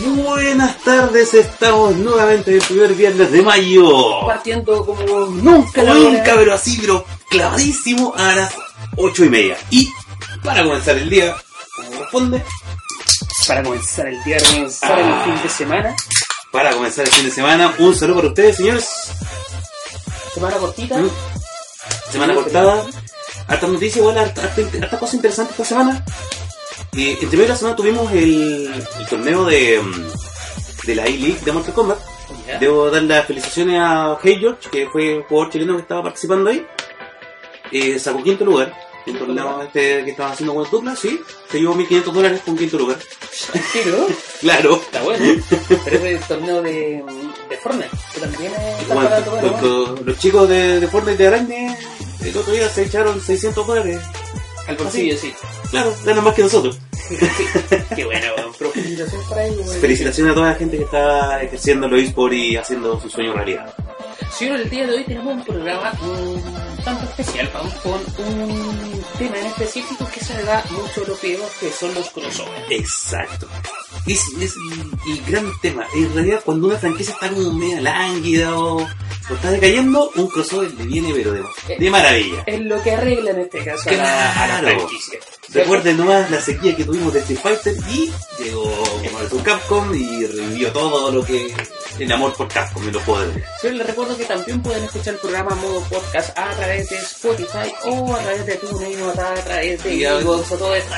Buenas tardes, estamos nuevamente en el primer viernes de mayo. Partiendo como nunca la Nunca, hora. pero así, pero clavadísimo a las ocho y media. Y para comenzar el día, como corresponde, Para comenzar el día, para comenzar Ah. el fin de semana. para comenzar el fin de semana, un saludo para ustedes, señores. Semana cortita. ¿Mm? Semana cortada, hartas noticias, igual, harta, harta, harta cosa interesante esta semana. Eh, entre medio de la semana tuvimos el, el torneo de, mm, de la A-League de Mortal Kombat. Debo dar las felicitaciones a Hey George, que fue el jugador chileno que estaba participando ahí. Eh, sacó quinto lugar. El torneo este que estaba haciendo con dupla, sí. Se llevó 1500 dólares con quinto lugar. Pero, Claro. está bueno. Pero es el torneo de, de Fortnite, que también está Bueno, los, los- los chicos de, de Fortnite de Araña el otro día se echaron 600 dólares. Al bolsillo, sí. Claro, ganan más que nosotros. Qué bueno, weón. Felicitaciones para ellos. weón. Felicitaciones a toda la gente que está ejerciendo los eSports y haciendo su sueño realidad. Señor, el día de hoy tenemos un programa un tanto especial. Vamos con un tema en específico que se le da mucho a los videos, que son los crossovers. Exacto. Es, es el, gran tema. En realidad, cuando una franquicia está como media lánguida o, o está decayendo, un crossover le viene, pero de, de maravilla. Es lo que arregla en este caso a la, a la Claro. franquicia. Recuerden nomás la sequía que tuvimos de Street Fighter y llegó Marvel Capcom y revivió todo lo que el amor por Capcom en los juegos de Sí, les recuerdo que también pueden escuchar el programa modo podcast a través de Spotify o a través de TuneIn o a través de iVoox o todo esto.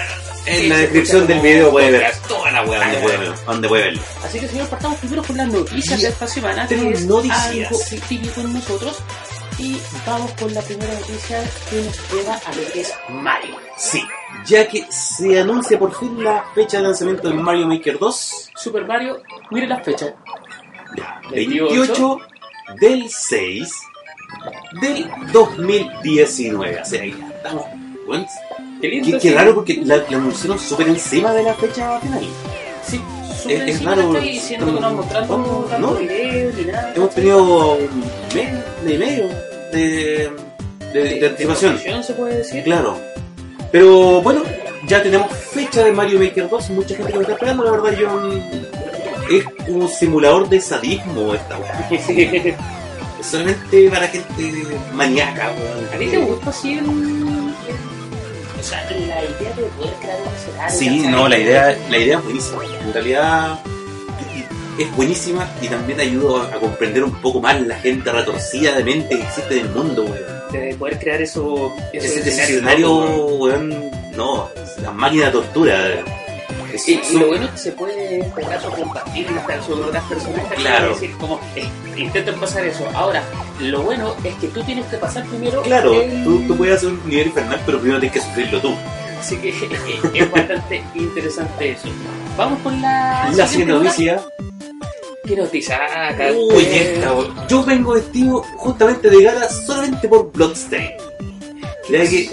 En Sí, la descripción del video puede ver toda la wea donde puede, ver- donde puede verlo. Así que señor, partamos primero con las noticias Y de esta semana, tenemos noticias. algo típico con nosotros. Y vamos con la primera noticia que nos lleva a lo que es Mario. Sí, ya que se anuncia por fin la fecha de lanzamiento de Mario Maker 2, Super Mario, miren las fechas. Ya, 28 28 del 6 del 2019. O sea, ya estamos. bueno, Qué lindo. Qué, qué sí. raro porque la, la anunciaron súper encima de la fecha final. Sí, súper Es- es encima raro, la estoy diciendo que no mostrando ni nada. Hemos tenido un mes y medio de, de, de anticipación. promoción, se puede decir. Claro. Pero bueno, ya tenemos fecha de Mario Maker 2. Mucha gente que me está esperando. La verdad, yo. Es un simulador de sadismo esta weá. Es solamente para gente maníaca, weón. ¿A ti te gusta así el, el- O sea, la idea de poder crear un escenario? Sí, no, la idea, la idea es buenísima. En realidad es buenísima y también ayuda a comprender un poco más la gente retorcida de mente que existe en el mundo, weón. De poder crear eso, esos Ese escenario, ¿no? weón, no, la máquina de tortura. Es Y, lo bueno es que se puede en este caso compartir en esta con otras personas. Claro. Es decir, como eh, intenten pasar eso. Ahora, lo bueno es que tú tienes que pasar primero. Claro, el- tú, tú puedes hacer un nivel infernal, pero primero tienes que sufrirlo tú. Así que es bastante interesante eso. Vamos con la. La noticia. ¿Qué noticia? Uy, eh, esta. Yo vengo vestido justamente de gala solamente por Bloodstain. Ya que,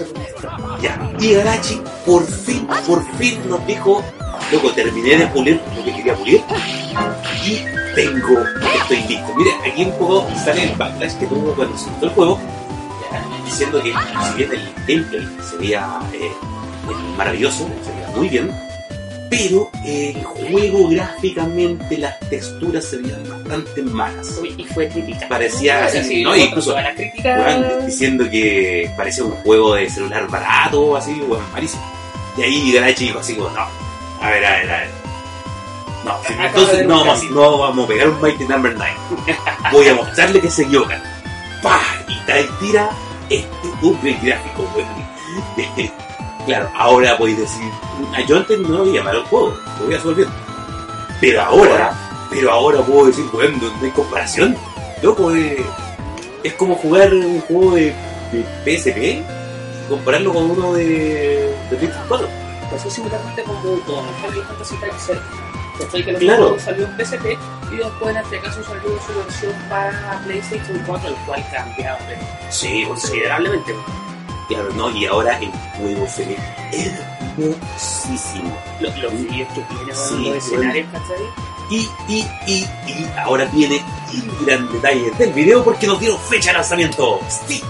ya, y Garachi por fin, por fin nos dijo, loco, terminé de pulir lo que quería pulir y tengo, estoy listo. Mire, aquí un poco sale el backlash que tuvo cuando se el juego, diciendo que si bien el gameplay se veía eh, eh, maravilloso, se veía muy bien, pero el juego gráficamente, las texturas se veían bastante malas. Uy, y fue crítica. Parecía sí, ¿no? Incluso, críticas. Weón, diciendo que parecía un juego de celular barato, así, weón, malísimo. Y ahí Garachi dijo así como, no, a ver, a ver, a ver. No, entonces no vamos, no vamos a pegar un Mighty Number 9. Voy a mostrarle que se equivocan. ¡Pah! Y tal tira este upgrade gráfico, weón. claro, ahora podéis decir, "Ah, yo antes no lo mal el juego, lo voy a bien. Pero ahora, pero ahora puedo decir, weón, no, no hay comparación. Loco, eh, es como jugar un juego de, de PSP y compararlo con uno de, de PlayStation 4. Pasó similarmente como con Final Fantasy Tactics ¿Cachai? Que Claro. salió en PSP y después en este caso salió su versión para PlayStation 4, el cual cambiaba Sí, considerablemente. Claro, no, y ahora el juego se ve hermosísimo. Los, los vídeos que tiene, Sí, los escenarios, ¿cachai? Y, y, y, y ahora viene el gran detalle del video porque nos dieron fecha de lanzamiento. Sí.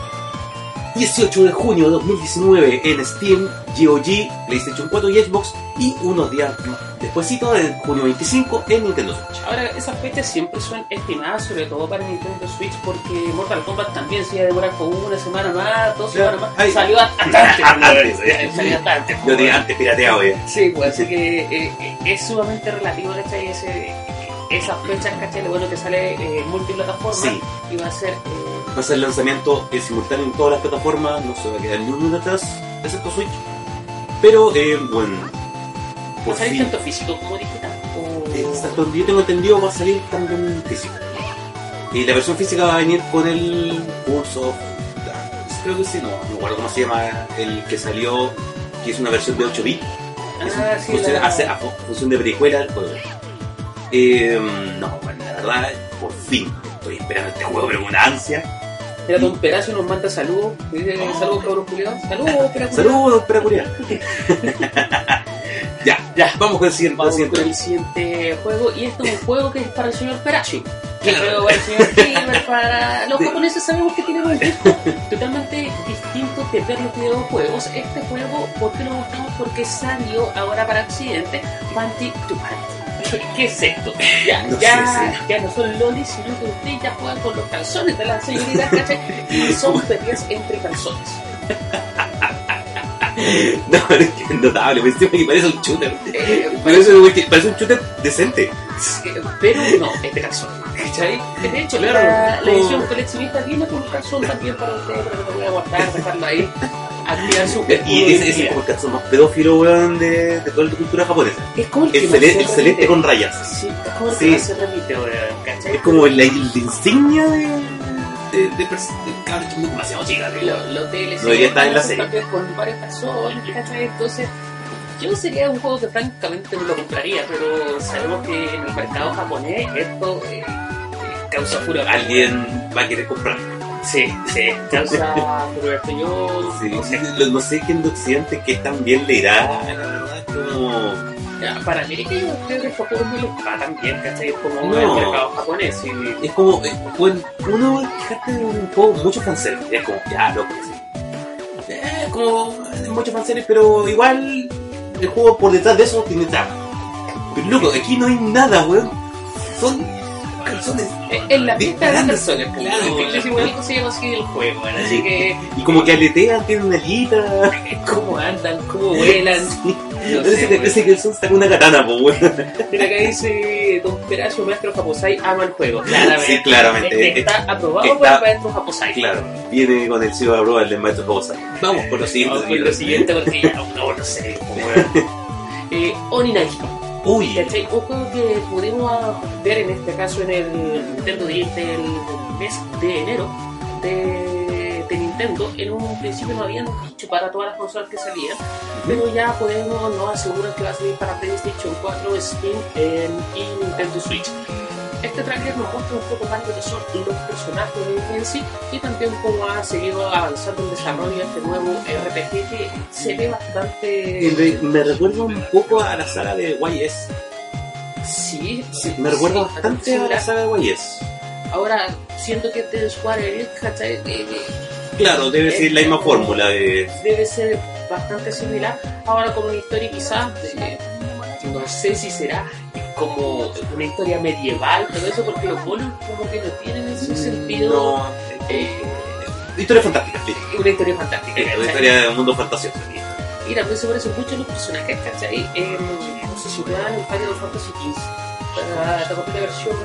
18 de junio de 2019 en Steam, GOG, PlayStation 4 y Xbox y unos días despuésito, en junio 25 en Nintendo Switch. Ahora, esas fechas siempre son estimadas, sobre todo para Nintendo Switch, porque Mortal Kombat también se iba a demorar como una semana más, dos Claro. semanas más. Ay. Salió hasta antes. Eh. Salió hasta antes. Yo tenía antes pirateado ya. Sí, pues así que eh, eh, es sumamente relativo, ¿cachai? Ese, esas fechas, ¿cachai? Lo bueno que sale eh, multiplataforma Sí. y va a ser. Va a ser el lanzamiento en simultáneo en todas las plataformas, no se va a quedar ni uno atrás, excepto Switch. Pero, eh, bueno, ¿Va a salir tanto físico como digital? O... hasta donde yo tengo entendido, va a salir también físico. Y la versión física va a venir con el Darkness. Creo que sí, no, no me acuerdo cómo se llama el que salió, que es una versión de 8 bits. Ah, sí, funciona- la- hace a fu- función de precuela del juego. Eh, no, bueno, la verdad, por fin, estoy esperando este juego, pero con una ansia. Mira, Don Peracio nos manda saludos. Dice, Saludos, cabros culiados. Saludos, Peracio. Saludos, ya, Ya, vamos con el siguiente. Vamos siguiente. con el siguiente juego. Y esto es un juego que es para el señor Perashi. Que Claro. juego para el señor Gamer, para los De- japoneses sabemos que tienen un gusto totalmente distinto de ver los videojuegos. Este juego, ¿por qué lo buscamos? Porque salió ahora para Occidente, Panty to Panty. ¿Qué es esto? Ya, No ya, sé, ya no son lolis, sino que ustedes ya juegan con los calzones de la señorita, ¿cachai? Y son peleas entre calzones. No, es que es notable, pues, que parece un shooter. Eh, Parece, parece un shooter decente. Eh, Pero no, es de calzón. ¿Cachai? De hecho, Claro, la, la edición coleccionista viene con un calzón también para ustedes, pero lo voy a guardar, dejarlo ahí, activar su Y ese, es como el calzón más pedófilo, weón, de, de toda la cultura japonesa. Es como el que El, más cele- se el celeste con rayas. Sí, es como el Sí. que más se repite, weón, ¿cachai? Es como la, insignia de, de, de, de demasiado chicas. ¿no? Lo- Los DLC No debería estar en la serie. con varios calzones, ¿cachai? Entonces, yo sería un juego que francamente no lo compraría, pero sabemos que en el mercado japonés esto eh, eh, causa furor. Alguien va a querer comprar. Sí, sí, furor. Yo Sí, no sé, sé quién de Occidente que tan bien le irá, la verdad, como... Ya, para América yo creo que juegos no les va tan bien, ¿cachai? Como No. el mercado japonés. Y, Es como, eh, bueno, uno fíjate de un juego mucho fanservice, es como, ya, loco, sí. Eh, como eh, mucho fanservice, pero igual el juego por detrás de eso tiene trama. Pero loco, aquí no hay nada, weón. Son calzones. Eh, en la pista de personas, Claro. Es igual llama así el juego, ¿no? así que Y como que aletean, tienen una alita. cómo andan, cómo vuelan. No sé, Parece que ese calzón está con una katana, pues, weón. Mira acá dice Don Peracio, maestro Japosai, ama el juego. Claramente. Sí, claramente. Está aprobado por el maestro Japosai. Claro, viene con el cielo de prueba del maestro Bosa. Vamos por lo siguiente. Vamos con lo siguiente porque ya no, no sé. como, weón. Eh, Oninagi. Uy, ¿Cachai? Juego que pudimos ver en este caso en el Nintendo Direct del mes de enero de, Nintendo. En un principio no habían dicho para todas las consolas que salían, pero ya podemos, nos aseguran que va a salir para PlayStation 4, Steam y Nintendo Switch. Este trailer nos muestra un poco más lo que son los personajes en sí y también cómo ha seguido avanzando el desarrollo de este nuevo RPG que se ve bastante... me, me recuerda un poco a la saga de YS. Sí, sí, Me recuerda sí, bastante a la saga de YS. Ahora, siento que este Square Enix, ¿cachai? Claro, debe ser la misma fórmula de. debe ser bastante similar. Ahora, como una historia quizás, eh, no sé si será como una historia medieval, todo eso, porque los bonos como que no tienen ese sentido. No. eh, Historia fantástica, sí. una historia fantástica, Una historia de un mundo fantasioso. Y también se parecen mucho los personajes, ¿cachai? Eh, si juegan en Final Fantasy XV. Para la cuarta versión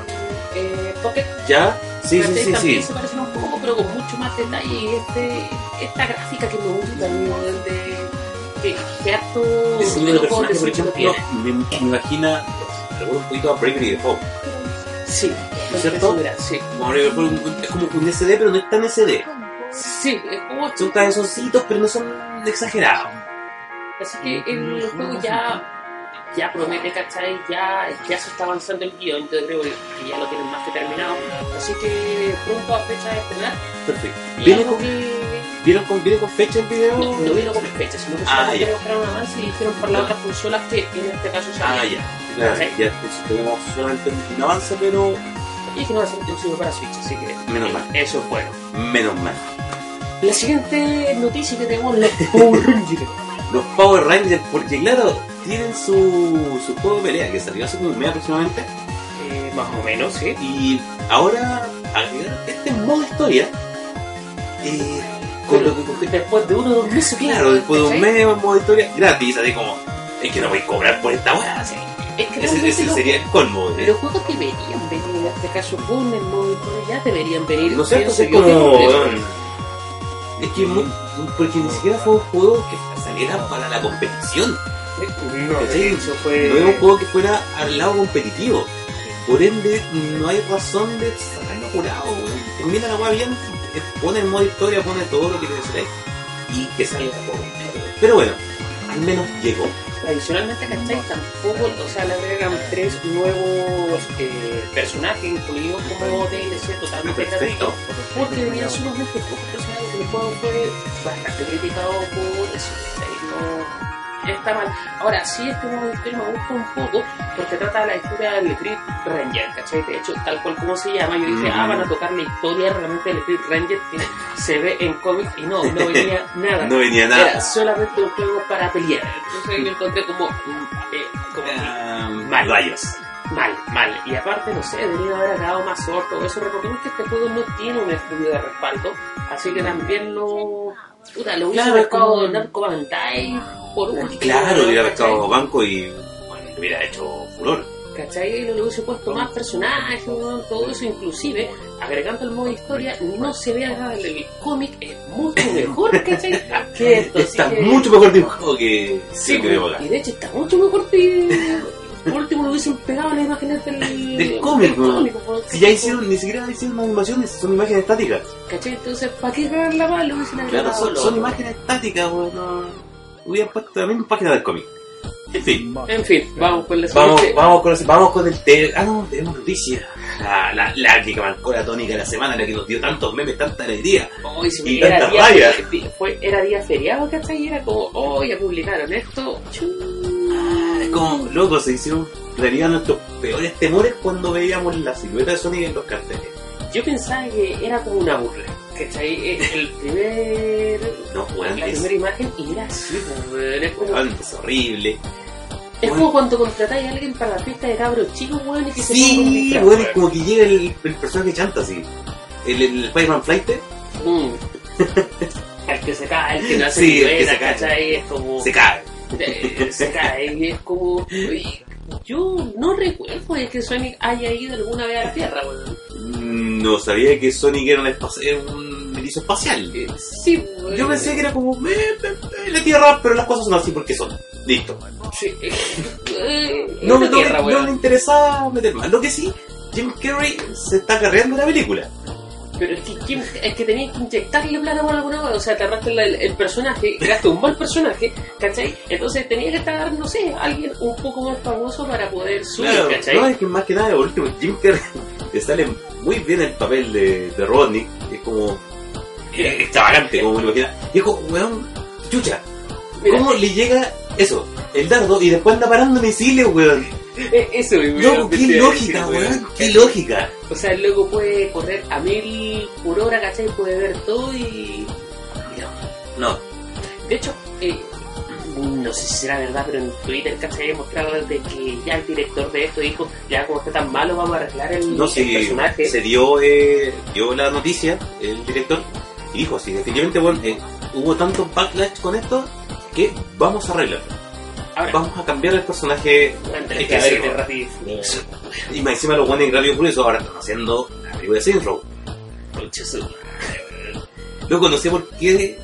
eh, Pocket ¿Ya? Sí, sí, sí, también sí. se parecen un poco, pero con mucho más detalle. Y este, esta gráfica que me gusta, amigo, de que, que harto de personaje, por ejemplo, me imagina. Recuerda un poquito a Bravery Default. Sí, ¿No es cierto? sí. Como Bravery Default es como un SD, pero no es tan SD. Sí, es como Son cabezoncitos, pero no son exagerados. Así que el juego ya, ya promete, ¿cachai? Ya, ya se está avanzando el guion, yo creo que ya lo tienen más que terminado. Así que pronto a fecha de estrenar. Perfecto. ¿Viene con, que ¿vieron con, ¿Viene con fecha el video? no, no vino con fecha, sino que Ah, solamente mostraron un avance y dijeron por las otras consolas que en este caso Ah, salían. ya. Claro, Sí. ya tenemos solamente un avance, pero Y que no va a ser exclusivo para Switch, así que Menos mal. eso es bueno. menos mal. La siguiente noticia que tenemos los Power Rangers. Los Power Rangers, porque claro, tienen su, su juego de pelea que salió hace como un mes aproximadamente. Eh, más o menos, sí. Y ahora agregaron este modo historia. eh, con lo que Después de uno o dos meses, Claro, después de un mes, modo historia gratis, así como, es que no voy a cobrar por esta weá, así. Es que Ese, ese los- sería el colmo. de- Los juegos deberían venir, en este caso con el historia, ya deberían venir. No sé, pienso es yo, como. que- Es que mu- porque ni siquiera fue un juego que saliera para la competición. No, eso fue... No es un juego que fuera al lado competitivo. Por ende, no hay razón de sacarlo apurado. weón. Termina la weá bien, eh, pone el modo historia, pone todo lo que necesitáis y que salga el juego. Pero bueno, al menos llegó. Adicionalmente, ¿cachai? Tampoco, o sea, le agregan tres nuevos eh, personajes incluidos como DLC totalmente gratuitos. Porque venían sumamente pocos personajes. El juego fue bastante criticado por eso. ¿cachai? No está mal. Ahora, sí, este de historia me gusta un poco porque trata de la historia del Grid Ranger, ¿cachai? De hecho, tal cual como se llama, yo dije, Mm. ah, van a tocar la historia realmente del Ranger que se ve en cómics y no, no venía nada. No venía Era nada. solamente un juego para pelear. Entonces yo encontré como, eh, como Ah, Mal. Rayos. mal, mal. Y aparte, no sé, debería haber agregado más sorte todo eso. Recordemos que este juego no tiene un estudio de respaldo, así que también lo. Puta, lo hubiese Claro, buscado como- Narco por último. Claro, hubiera ¿cachai? pescado banco y bueno, le hubiera hecho furor. ¿Cachai? Le hubiese puesto más personajes, todo eso, inclusive agregando el modo historia, no se ve nada en el cómic, es mucho mejor, ¿cachai? Que esto, Está que- mucho mejor dibujado que, Sí, que y de hecho está mucho mejor que. Por último, lo hubiesen pegado las imágenes del, Del cómic, ¿no? Si ya hicieron, ni siquiera hicieron animaciones, son imágenes estáticas. ¿Cachai? Entonces, ¿para qué cagarla mal? Lo hubiesen Claro, son, son imágenes estáticas, weón. No, hubieran puesto la misma página del cómic. En fin. En fin, vamos con la Vamos, siguiente. vamos, con, el- vamos con el Ah, no, tenemos noticias. La, la, la que marcó la tónica de la semana, la que nos dio tantos memes, tanta alegría. Se y era tantas día, rayas. fe- fue, era día feriado, ¿cachai? Y era como, oh, ya publicaron esto. Como, loco, se hicieron realidad nuestros peores temores cuando veíamos la silueta de Sonic en los carteles. Yo pensaba que era como una burla, ¿cachai? El el primer. No, weón, La es, primera imagen y era así, pues, weón, es como, weón, es horrible. es como cuando contratáis a alguien para la fiesta de cabros chicos, weón, y que se ponga un Sí, weón, es como que llega el, el personaje chanta así. El, el Spider-Man Flight Mm. el que se cae, el que no hace Sí, el que se cae. ¿cachai? Es como. se cae. Es como. Yo no recuerdo de que Sonic haya ido alguna vez a la Tierra, weón. Mm, No sabía que Sonic era era un erizo espacial. Sí. Yo pensé que era como eh, eh, eh, la Tierra, pero las cosas son así porque son. Listo. Sí. No, es no, Tierra, no me interesaba meter más. Lo que sí, Jim Carrey se está carreando la película. Pero es que, ¿quién- es que tenías que inyectarle plata por alguna cosa. O sea, te arrastraste el, el personaje, creaste un mal personaje, ¿cachai? Entonces tenía que estar, no sé, alguien un poco más famoso para poder subir, Claro, ¿cachai? no, es que más que nada, por último, Jim Carrey le sale muy bien el papel de, de Rodney. Es como eh, extravagante, como me lo. Y es como, weón, chucha, Mira, ¿cómo le llega eso? El dardo y después anda parando misiles, weón. eh, eso, weón, Loco, qué lógica, weón, qué lógica. O sea, el loco puede correr a mil por hora, ¿cachai? Puede ver todo y... No, De hecho, eh, no sé si será verdad, pero en Twitter, ¿cachai? He mostrado de que ya el director de esto dijo, ya como está tan malo, vamos a arreglar el, no el personaje. se dio, eh, dio la noticia, el director, y dijo, sí, definitivamente, bueno, eh, hubo tanto backlash con esto que vamos a arreglarlo. Ahora, Vamos a cambiar el personaje. Es que sí. Y más encima lo ponen en Radio Furioso, ahora están haciendo la película de Saints Row. Luego no sé por qué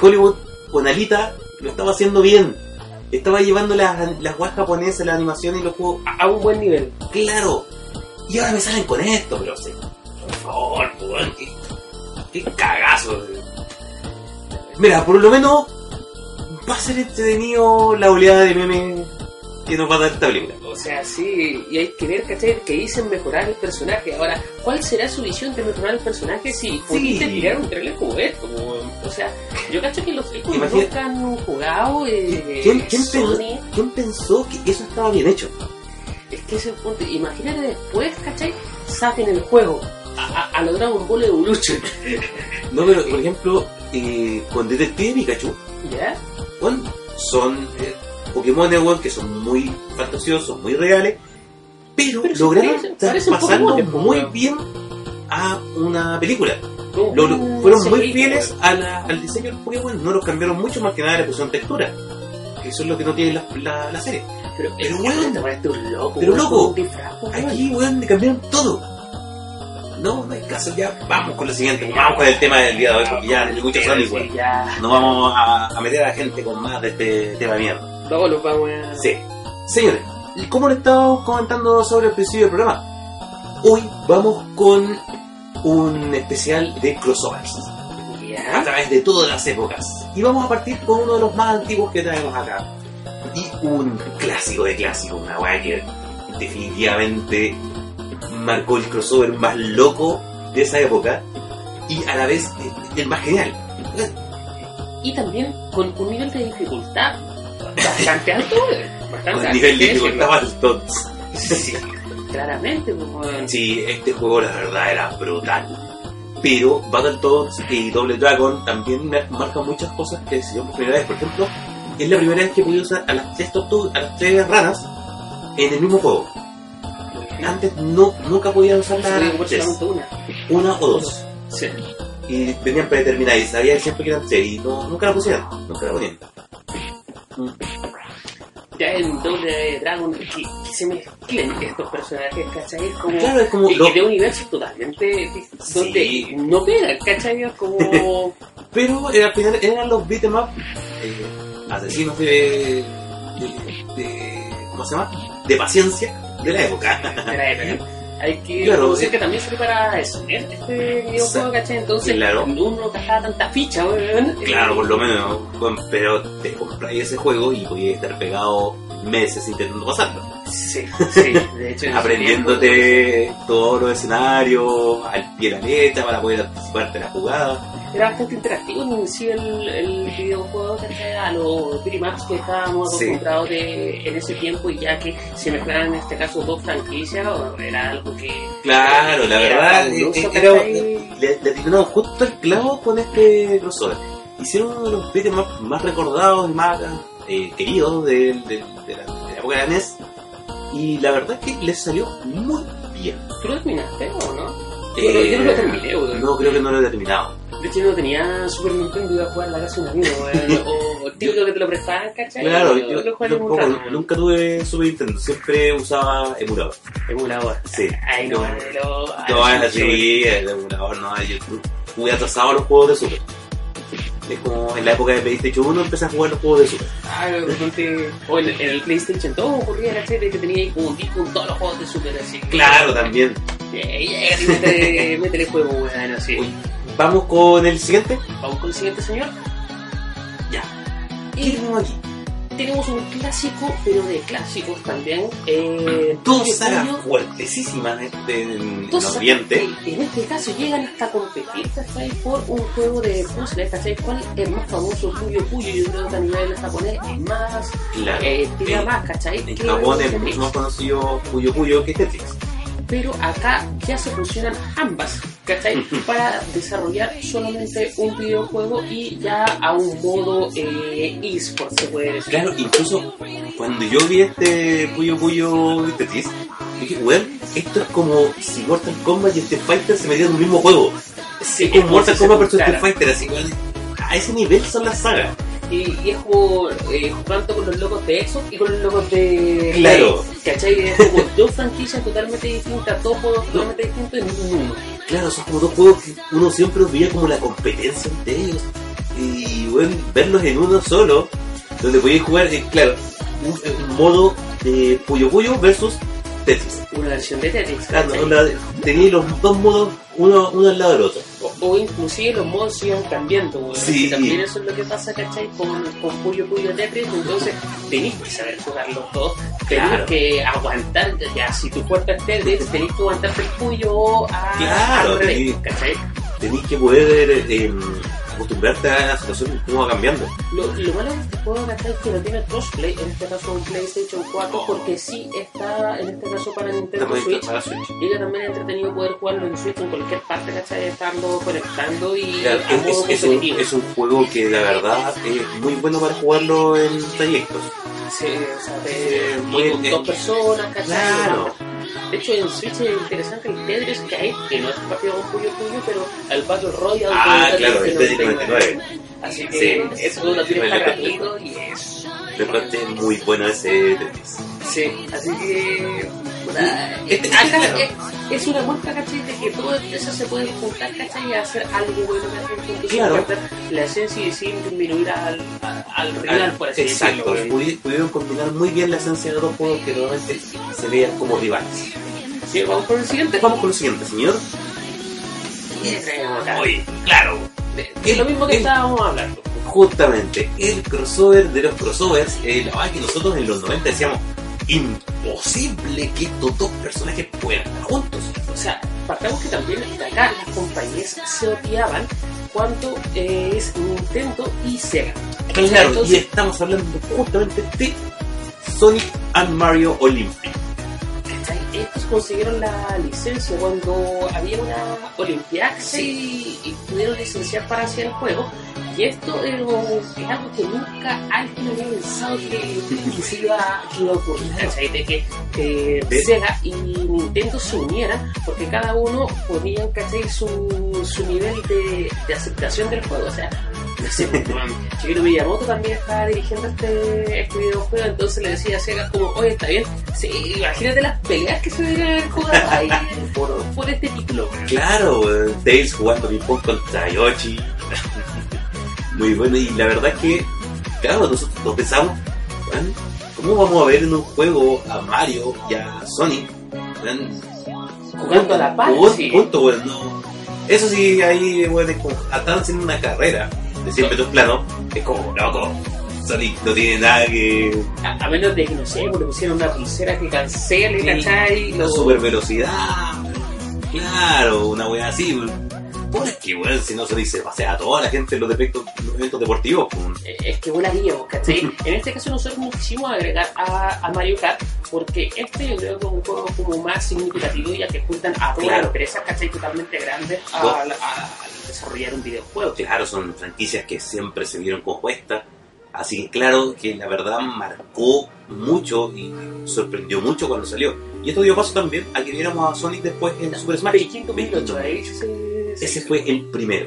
Hollywood con Alita lo estaba haciendo bien. Estaba llevando las, las guas japonesas, la animación y los juegos a, a un buen nivel. Claro. Y ahora me salen con esto, pero sí. Por favor, weón, qué, qué cagazo. Mira, por lo menos va a ser entretenido la oleada de memes que nos va a dar esta película. O sea, sí, y hay que ver, ¿cachai? Que dicen mejorar el personaje. Ahora, ¿cuál será su visión de mejorar el personaje si pudiste tirar un trailer como esto? O sea, yo cacho que los chicos nunca han jugado eh, ¿Quién, quién pensó, quién pensó que eso estaba bien hecho? Es que ese es el punto. Imagínate después, ¿cachai? Saquen el juego a, a, a lo Dragon Ball Evolution. No, pero por ejemplo, eh, con Detective Pikachu, ¿Ya? Bueno, son eh, Pokémon que son muy fantasiosos, muy reales, pero, Pero lograron traspasarlo Pokémon, muy bien a una película. Lo- un fueron muy fieles weón. a la- al diseño del Pokémon, no los cambiaron mucho, más que nada le pusieron textura. Que eso es lo que no tiene la, la, la serie. Pero, weón. loco. Pero, loco. Aquí, weón, le cambiaron todo. No, no hay caso, ya vamos con lo siguiente, vamos con el tema del día de hoy, porque ya hay sí, weón. ya. No vamos a, a meter a la gente con más de este tema de mierda. Luego los vamos a... Sí. Señores, y como le estábamos comentando sobre el principio del programa, hoy vamos con un especial de crossovers a través de todas las épocas. Y vamos a partir con uno de los más antiguos que traemos acá. Y un clásico de clásicos, una weá que definitivamente marcó el crossover más loco de esa época y a la vez eh, el más genial. Y también con un nivel de dificultad bastante alto. Bastante Con alto. nivel de dificultad alto. Sí, claramente, pues. Sí, este juego la verdad era brutal. Pero Battletoads y Double Dragon también me marcan muchas cosas que se por primera vez. Por ejemplo, es la primera vez que pude usar a las tres tortugas, a las tres ranas en el mismo juego. Antes no, nunca podía usar tres, solamente una. o dos. Sí. Y venían predeterminadas y sabía siempre que eran tres y no, nunca la pusieron, nunca la ponían. Ya en Doble Dragon, que, que se mezclen estos personajes, ¿cachai? Es como... Claro, es como y, lo- de universos totalmente donde Sí. no pegan, ¿cachai? Es como... Pero eh, al final eran los beat'em up eh, asesinos de, de, de- ¿Cómo se llama? De paciencia de la época. de la época. Hay que Claro, decir eh. que también sirve para eso, ¿eh? este videojuego, ¿cachai? Entonces, Claro. uno gastaba tanta ficha, weón. Claro, eh, por lo menos, pero te compráis ese juego y podías estar pegado meses intentando pasarlo. Sí, sí, de hecho. Aprendiéndote todos los escenarios al pie de la letra para poder anticiparte la jugada. Era bastante interactivo en sí el, el videojuego. A los beatemaps que estábamos Sí. acostumbrados de, en ese tiempo y ya que se mezclaran en este caso dos franquicias, era algo que. Claro, la era verdad, fabuloso, eh, era, ¿cachai? le, le justo el clavo con este crossover. Hicieron uno de los beat'em up más recordados y más eh, queridos de, de- de la, de la época de la NES. Y la verdad es que les salió muy bien. ¿Tú lo terminaste o no? Yo no- yo no lo terminé, weón. Eh, No, creo que no lo he terminado. De hecho, yo no tenía Super Nintendo y iba a jugar en la casa de un amigo, weón. O típico que te lo prestaban, ¿cachai? Claro, yo, yo, tampoco- rato, weón. nunca tuve Super Nintendo, siempre usaba emulador. Emulador. Sí. Ay, no, No. No, es así, el emulador no, yo jugué atrasado a los juegos de Super. Es como en la época de PlayStation 1 empecé a jugar los juegos de Super. Ah, de repente. O en, en el PlayStation 2 ocurría, ¿cachai? De que tenía ahí como un disco con todos los juegos de Super así. Claro, también. Y métele, métele juego, weón, así. Uy, Vamos con el siguiente. Vamos con el siguiente señor. Ya. ¿Qué Y tenemos aquí? Tenemos un clásico, pero de clásicos también. Eh, Dos sagas fuertesísimas Dos sagas Oriente. que En este caso llegan hasta competir, ¿cachai? Por un juego de puzzles, ¿cachai? ¿Cuál es más famoso? Puyo Puyo, yo creo que a nivel japonés es más, Claro. eh, tira más, ¿cachai? En Japón es mucho más conocido Puyo Puyo que Tetris. Pero acá ya se fusionan ambas, ¿cachai? Para desarrollar solamente un videojuego y ya a un modo eh, eSport, se puede decir. Claro, incluso cuando yo vi este Puyo Puyo Tetris, dije, weón, esto es como si Mortal Kombat y Street Fighter se metieran en un mismo juego. Sí, Es como Mortal Kombat versus Street. Fighter, así, weón. A ese nivel son las sagas. Y, y es como eh, jugando con los logos de Exo y con los logos de. Claro. ¿Cachai? Es como dos franquicias totalmente distintas, dos juegos totalmente distintos en uno. Claro, son como dos juegos que uno siempre veía como la competencia entre ellos. Y bueno, verlos en uno solo, donde podías jugar, eh, claro, un, un modo de Puyo Puyo versus Tetris. Una versión de Tetris. Claro, ¿cachai? onda, tenía los dos modos, uno, uno al lado del otro. O, o inclusive los modos iban cambiando, weón. Sí. También eso es lo que pasa, ¿cachai? Con, con Puyo Puyo Tetris, entonces tenéis que saber jugar los dos, tenéis Claro. que aguantar, ya si tu fuerte es Tetris, tenéis que aguantarte el Puyo a, Claro, al revés, tenéis- ¿cachai? Tenéis que poder eh, acostumbrarte a la situación cómo va cambiando. Lo, lo malo de este juego ¿cachai? es que no tiene crossplay, en este caso un PlayStation 4, porque sí está en este caso para Nintendo Switch. para Switch. Y que también es entretenido poder jugarlo en Switch en cualquier parte, ¿cachai? Estando conectando y Claro, es, es- es un, es un juego que la verdad es muy bueno para jugarlo en trayectos. Sí, o sea, de, Eh, muy- con dos personas, ¿cachai? Claro. De hecho, en Switch es interesante el Tetris que hay, que no es un partido con tuyo tuyo, pero el Battle Royale Ah, claro, el Tetris 99. Así que Sí, eso lo encontré. gratuito y muy bueno ese Tetris. Sí, así que. puta, Este- acá es, es una muestra, ¿cachai? De que todas esas se pueden juntar, ¿cachai? Y hacer algo bueno, ¿cachai? Claro. la esencia y sin disminuir al, al, al rival, por así Exacto, decirlo. pudi- pudieron combinar muy bien la esencia de dos juegos que realmente se veían como rivales. Sí, vamos por el siguiente. Vamos con lo siguiente, señor. Oye, claro, De lo mismo que el- estábamos hablando. justamente el crossover de los crossovers, eh, la verdad que nosotros en los 90 decíamos imposible que estos dos personajes puedan estar juntos. O sea, partamos que también de acá las compañías se odiaban cuando eh, es Nintendo y Sega. Claro, Entonces- y estamos hablando justamente de Sonic and Mario Olympic. ¿Cachai? Estos consiguieron la licencia cuando había una Olimpiada y, y pudieron licenciar para hacer el juego. Y esto eh, es algo que nunca alguien había pensado que, que se iba, que iba a ocurrir. ¿cachai? De que eh, ¿Ves? Sega y Nintendo se unieran porque cada uno ponía ¿cachai? Su, su nivel de, de aceptación del juego. O sea, no sé, Shigeru Miyamoto también estaba dirigiendo este, este videojuego, entonces le decía a Sega como, oye, está bien, sí, imagínate las peleas que se deberían jugar ahí por, por este título. Claro, Tails jugando ping pong contra Yoshi. Muy bueno, y la verdad es que, claro, nosotros nos pensamos, ¿cómo vamos a ver en un juego a Mario y a Sonic? Jugando a la par, Punto, sí. punto, weón, no. Eso sí, ahí, como, están haciendo una carrera de 100 metros planos, es como, loco, Sonic no tiene nada que... A, a menos de que, no sé, pues, le pusieron una pulsera que cancele, Sí, ¿cachai? La super velocidad, claro, una wea así, weón. Porque, weón, si no se dice, pasea a toda la gente en los, defectos, los eventos deportivos, pues. Eh, es que volaríamos, ¿cachai? en este caso nosotros nos quisimos agregar a, a Mario Kart porque este yo creo que es un juego como más significativo ya que juntan a todas Claro. las empresas, ¿cachai? Totalmente grandes a- a desarrollar un videojuego. Claro, son franquicias que siempre se vieron compuestas. Así que claro que la verdad marcó mucho y sorprendió mucho cuando salió. Y esto dio paso también a que viéramos a Sonic después en Super Smash. Beijing 2008, Beijing ahí 2008. se, se- Ese fue el primero.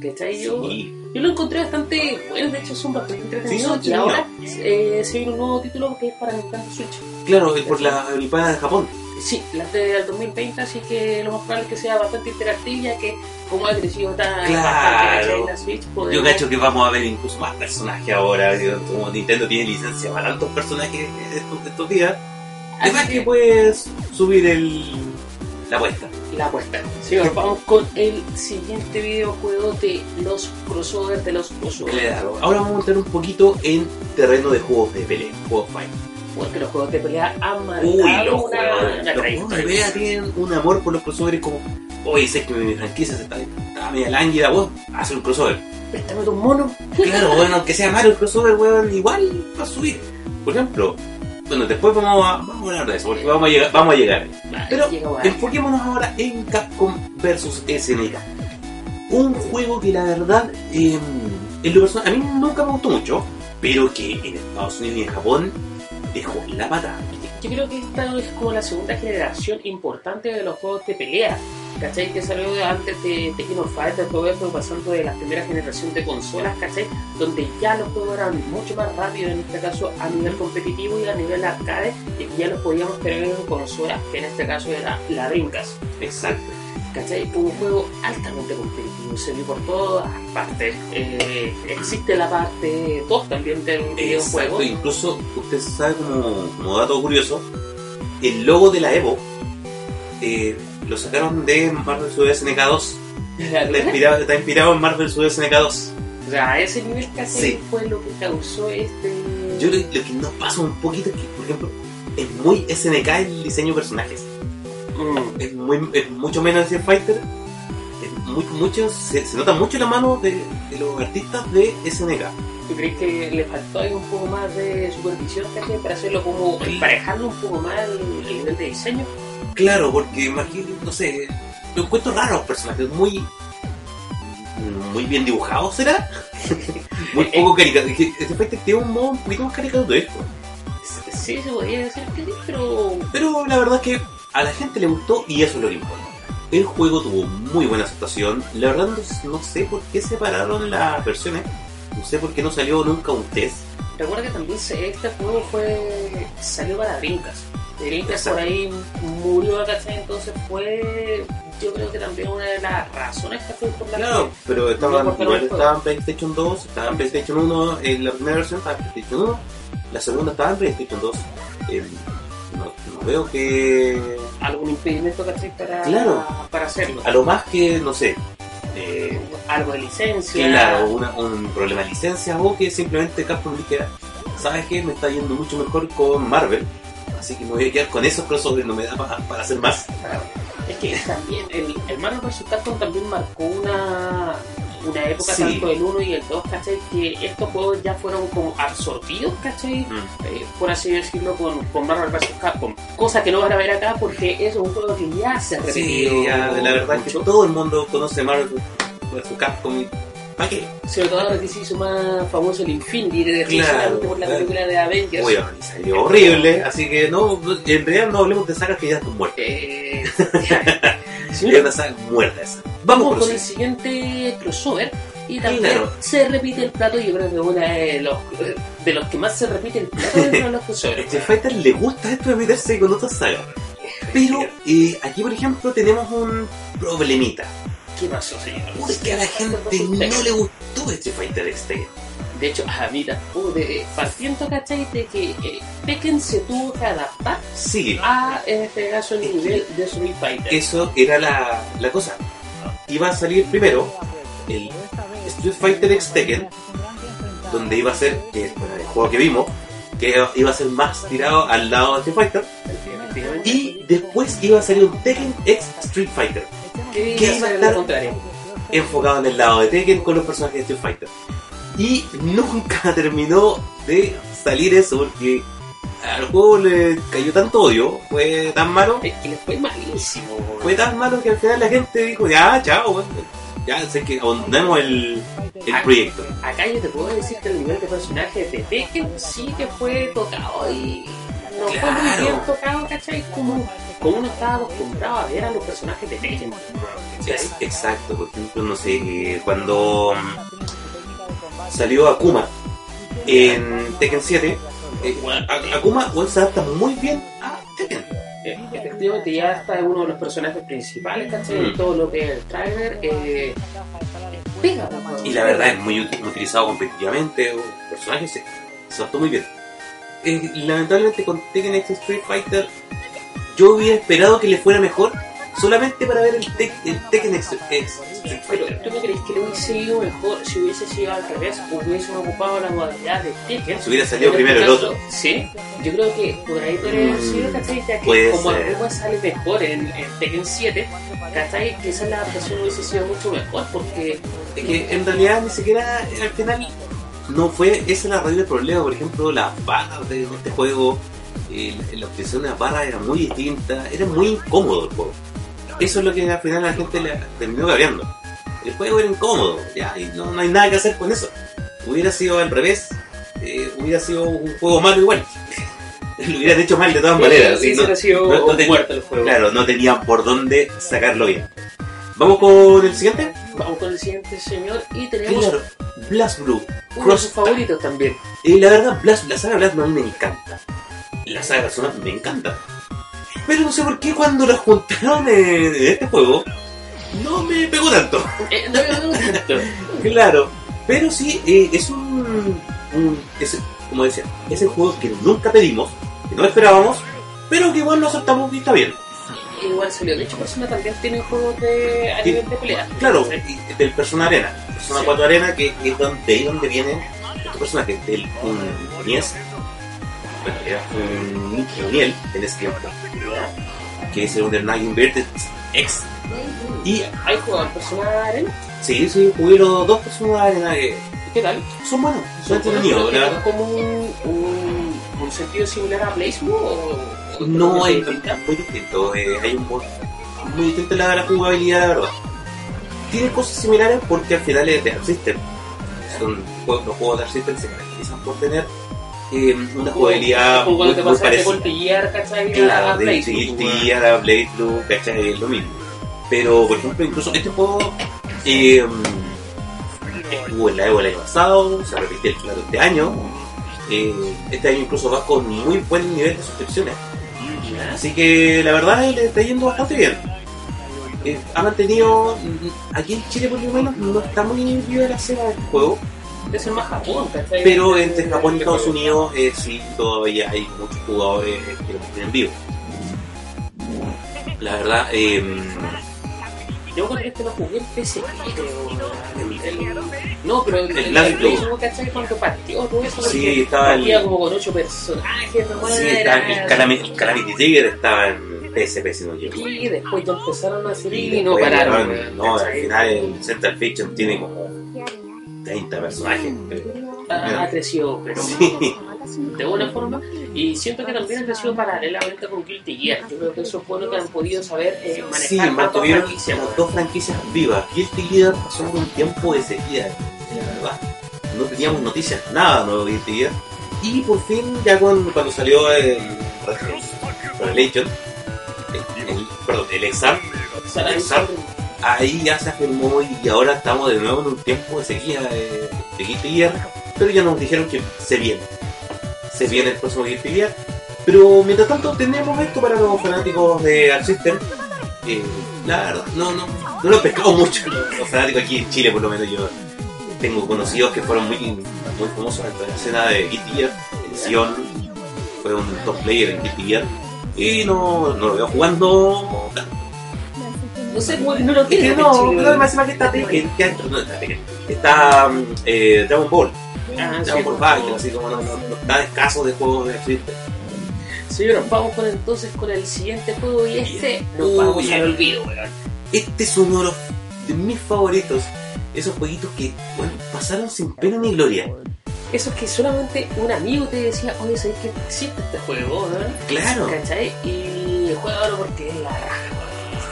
¿cachai? Yo, Y yo lo encontré bastante bueno, de hecho son bastante entretenidos son y ahora eh, se viene un nuevo título que es para Nintendo Switch. claro, es por la Olimpiada de Japón. Sí, las del 2020, así que lo más probable es que sea bastante interactivo ya que como ha crecido tan Claro. ¿cachai? la Switch, Yo podemos- cacho que vamos a ver incluso más personajes ahora. Como Nintendo tiene licencia para tantos personajes estos, estos días. Además que que- puedes subir el la apuesta. la apuesta. Ahora vamos con el siguiente videojuego de los crossovers de los crossovers. Claro. Ahora vamos a entrar un poquito en terreno de juegos de pelea, juegos fight. Porque los juegos de pelea han marcado Uy, los una, juegos, una los juegos de trayectoria. pelea tienen un amor por los crossovers como, oye, sé que mi franquicia se está, está media lánguida, vos, haz un crossover. Préstame tu mono. Claro, bueno, aunque sea Mario el crossover, weón, igual va a subir. Por ejemplo, bueno, después vamos a, vamos a hablar de eso, porque vamos a llegar, vamos a llegar. Pero enfoquémonos ahora en Capcom vs SNK. Un juego que la verdad, eh, en lo personal, a mí nunca me gustó mucho, pero que en Estados Unidos y en Japón dejó la patada. Yo creo que esta es como la segunda generación importante de los juegos de pelea. ¿Cachai? Que salió de antes de Tekken of Fighter, todo esto pasando de la primera generación de consolas, ¿cachai? Donde ya los juegos eran mucho más rápidos, en este caso a nivel competitivo y a nivel arcade, y ya los podíamos tener en consolas, que en este caso era la Dreamcast. Exacto. ¿Cachai? Fue un juego altamente competitivo, se vio por todas partes. Eh, existe la parte 2 también del videojuego. Incluso, usted sabe como, como dato curioso, el logo de la Evo eh, lo sacaron de Marvel vs SNK 2. Está inspirado, está inspirado en Marvel vs SNK 2. O sea, a ese nivel casi Sí. fue lo que causó este. Yo que lo que nos pasa un poquito es que, por ejemplo, es muy SNK el diseño de personajes. Es, muy, es mucho menos Street Fighter, es muy, muchos, se, se nota mucho la mano de, de los artistas de SNK. ¿Tú crees que le faltó ahí un poco más de supervisión ¿cachai? para hacerlo como emparejarlo un poco más el, el nivel de diseño? Claro, porque imagino, no sé, lo encuentro raro los personajes, muy muy bien dibujados, ¿será? muy poco caricato. Este Fighter tiene un modo un poquito más caricaturesco. Sí, se podría decir que sí, pero Pero la verdad es que a la gente le gustó y eso es lo que importa. El juego tuvo muy buena aceptación. La verdad no, no sé por qué separaron las versiones. No sé por qué no salió nunca un test. recuerda que también este juego fue salió para Dreamcast. Dreamcast por ahí murió, ¿cachai? Entonces fue, yo creo que también una de las razones que fue por la Claro, pero estaban, igual hay juego. estaba en PlayStation 2, estaba en PlayStation 1, en la primera versión estaba en PlayStation 1, la segunda estaba en PlayStation 2. Eh, no, no veo que... algún impedimento, ¿cachai? Para, Claro. para hacerlo. A lo más que, no sé, eh, Algo de licencia. claro, una- un problema de licencia o que simplemente Capcom dijera, ¿sabes qué? Me está yendo mucho mejor con Marvel, así que me voy a quedar con esos crossovers, no me da pa- para hacer más. Es que también el, el Marvel vs. Capcom también marcó una, una época Sí. tanto el 1 y el 2, ¿cachai? Que estos juegos ya fueron como absorbidos, ¿cachai? Mm. Eh, por así decirlo, con, con Marvel vs. Capcom. Cosa que no van a ver acá porque es un juego que ya se ha repetido. Sí, ya, la verdad es mucho. que todo el mundo conoce Marvel vs. Capcom. y ¿Para qué? Sobre todo ahora que se hizo más famoso el Infinity, de Claro, por la claro. película de Avengers. Uy, salió horrible, así que no, en realidad no hablemos de sagas que ya están muertas. Eh, Es una saga muerta esa. Vamos Vamos con el siguiente crossover y también Claro. se repite el plato yo creo que uno de los de los que más se repite el plato dentro de los crossovers Street Fighter le gusta esto de meterse con otras sagas. Pero eh, aquí, por ejemplo, tenemos un problemita. ¿qué pasó señor? Porque a la gente no le gustó Street Fighter X. de hecho a mí tampoco de partiendo ¿cachai? de que eh, Tekken se tuvo que adaptar Sí, a en este caso el nivel de Street Fighter eso era la, la cosa. Iba a salir primero el Street Fighter X Tekken, donde iba a ser, que bueno, el juego que vimos, que iba a ser más tirado al lado de Street Fighter. Y después iba a salir un Tekken X Street Fighter, que ¿qué iba a estar? contrario enfocado en el lado de Tekken con los personajes de Street Fighter. Y nunca terminó de salir eso porque al juego le cayó tanto odio, fue tan malo, es que le fue malísimo fue tan malo que al final la gente dijo, ya, chao, bueno, ya sé que abandonemos el, el proyecto. Acá yo te puedo decir que el nivel de personajes de Tekken sí que fue tocado y no fue muy bien tocado, ¿cachai? Como, como uno estaba acostumbrado a ver a los personajes de Tekken. Ex- Exacto, por ejemplo, no sé, cuando salió Akuma en Tekken 7, eh, Akuma bueno, se adapta muy bien a Tekken. Eh, Efectivamente ya está uno de los personajes principales, ¿cachai? Mm. Todo lo que es el trailer. Eh, pega, Y la verdad es muy ut- utilizado competitivamente, un personaje se, se adaptó muy bien. Eh, lamentablemente con Tekken X Street Fighter yo hubiera esperado que le fuera mejor solamente para ver el, Tek- el Tekken X, Pero. ¿tú no crees que le hubiese ido mejor si hubiese sido al revés? Hubiesen ocupado la modalidad de Tekken. Si hubiera salido primero el otro. Sí, yo creo que por ahí podría haber sido, Mm, ¿cachai? Ya que como ser. Akuma sale mejor en, en Tekken 7, ¿cachai? Quizás la adaptación hubiese sido mucho mejor porque Es que en realidad ni siquiera al final no fue esa la raíz del problema. Por ejemplo, las barras de este juego, la, la utilización de las barras era muy distinta, era muy incómodo el juego. Eso es lo que al final la gente le terminó cabreando. El juego era incómodo, ya, y no, no hay nada que hacer con eso. Hubiera sido al revés, eh, hubiera sido un juego malo igual. Lo hubieran hecho mal de todas maneras. sí, y no- hubiera sido no- no te- muerto el juego. Claro, no tenían por dónde sacarlo bien. ¿Vamos con el siguiente? Vamos con el siguiente señor y tenemos Claro, Blast Blue. uno de sus favoritos también. Y la verdad, Blast, la saga Blast Blue a mí me encanta. La saga Persona me encanta. Pero no sé por qué cuando la juntaron en, este juego, no me pegó tanto. Eh, no me gusta tanto. Claro. Pero sí, eh, es un, un- es, como decía, es el juego que nunca pedimos, que no esperábamos, pero que igual nos saltamos y está bien. Igual salió. De hecho, Persona también tiene juegos de a nivel de pelea. Claro, Sí. y del Persona Arena. Persona Sí. 4 Arena, que es donde, de ahí donde viene este personaje, del un Nies. Bueno, era un Niel en ese tiempo. Que es el Under Night Inverted X. Y ¿Hay jugado personas arena? sí, sí, jugué los dos personas de arena que ¿Qué tal? son buenos, son entretenidos, ¿Es como un, un, un sentido similar a Blaze o, o No, es es muy distinto. eh, hay un mod muy distinto en la, la jugabilidad, la verdad. Tiene cosas similares porque al final es de Arc System. Son los juegos de Arc System se caracterizan por tener eh, una jugabilidad Como muy, cuando te muy pasaste parecida. con Gear, ¿cachai? Claro, a de Blaze, Guilty, a la Blade Blue, ¿cachai? Es lo mismo. Pero, por ejemplo, incluso este juego eh, estuvo en la Evo el año pasado, se repitió el claro este año. Eh, este año incluso va con muy buen nivel de suscripciones. Así que la verdad le está yendo bastante bien. Eh, ha mantenido, aquí en Chile por lo menos no está muy viva la cena del juego, Es el más Japón, ¿cachai? pero entre Japón y Estados Unidos eh, sí todavía hay muchos jugadores que lo tienen vivo. La verdad, eh, Yo que este lo jugué en PSP, creo. El- el- no, pero el, El el, el. PlayStation, ¿cachai? Cuando partió todo eso, Sí, porque estaba el- partía como con ocho personajes, ¿no? sí, está, el, Calamity, el Calamity Trigger estaba en PSP si no equivoco. Y después ya empezaron a salir y, Y no pararon. No, al final el Central Fiction tiene como 30 personajes. pero- ha, ha crecido, pero Sí. de buena forma. Y siento que también ha crecido paralelamente con Guilty Gear. Yo creo que eso es bueno que han podido saber eh, manejar Sí, mantuvieron franquicias, dos franquicias vivas. Guilty Gear pasó un tiempo de sequía, la verdad. No teníamos noticias, nada nuevo de Guilty Gear. Y por fin, ya cuando, cuando salió el Revelation, el, el- perdón, el exam, O sea, ahí ya se afirmó y ahora estamos de nuevo en un tiempo de sequía de, de Guilty pero ya nos dijeron que se viene. Se viene el próximo Guilty Gear. Pero mientras tanto tenemos esto para los fanáticos de Arc System. La verdad, no, no, no lo he pescado mucho los, fanáticos aquí en Chile, por lo menos yo tengo conocidos que fueron muy, muy famosos de la escena de Guilty Gear. El Sion fue un top player en Guilty Gear. Y no, no lo veo jugando No sé, weón, no lo es que tiene. no, no, más que está Tekken, que no está Tekken, está eh, Dragon Ball, Ah, Dragon Ball Fighter, así como no, no, no está escaso de juegos de Street. Señores, vamos con entonces con el siguiente juego y este nos vamos al olvido, weón. Este es uno de, los, de mis favoritos, esos jueguitos que, bueno, pasaron sin pena ni gloria. Eso es que solamente un amigo te decía, oye, ¿sabes que existe este juego, no? Claro, ¿Cachai? Y juégalo porque es la raja.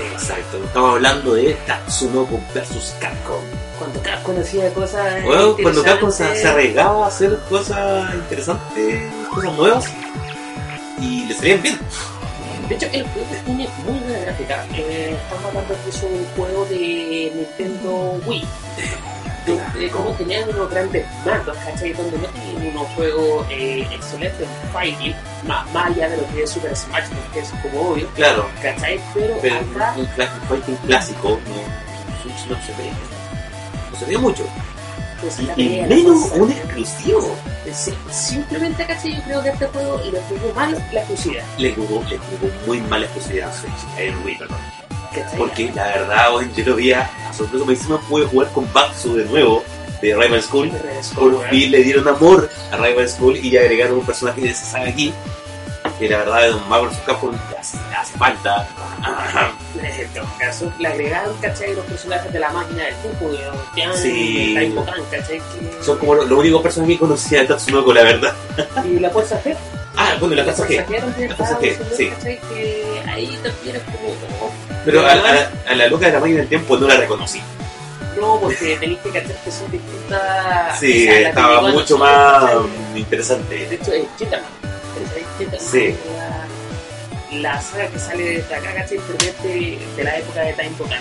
Exacto, estamos hablando de Tatsunoko vs Capcom. Cuando Capcom hacía cosas Bueno, cuando Capcom se, se arriesgaba a hacer cosas interesantes, cosas nuevas, y le salían bien. De hecho, el juego tiene muy buena gráfica. Eh, estamos hablando que es un juego de Nintendo Wii. De, de cómo tenían unos grandes mandos, ¿cachai? Donde no tienen unos juegos eh, excelentes en fighting, más, más allá de lo que es Super Smash, Bros., que es como obvio, Claro, ¿cachai? Pero, pero acá, un, fighting clásico, no, Switch no se ve, no se ve mucho. pues, Y, la y la menos un exclusivo. Sí, simplemente, ¿cachai? Yo creo que este juego le jugó mal la exclusividad, Le jugó, le jugó muy mala exclusividad a Switch, en Wii, perdón. ¿Cachai? Porque la verdad, bueno, yo lo vi a, a sorpresa, me encima pude jugar con Baxu de nuevo, de Rival School. Por fin le dieron amor a Rival School y agregaron un personaje de esa saga aquí. Que la verdad es un Marvel. Capcom hace, hace falta. En todo caso, le agregaron, ¿cachai? Los personajes de la máquina del tiempo, de Sí. ¿cachai? Que- Son como los lo únicos personajes que conocía de Tatsunoko, la verdad. Y la fuerza G. Ah, bueno, la que. también La Fuerza G, sí. ¿cachai? Que ahí también es como... Pero a, la- a la loca de la máquina del tiempo no la reconocí. No, porque tenéis que cachar que son distintas... Sí, o sea, la estaba mucho más interesante. De hecho, es. Chitaman Sí. La, la saga que sale de acá, ¿cachai? Pertenece de la época de Time Tokan.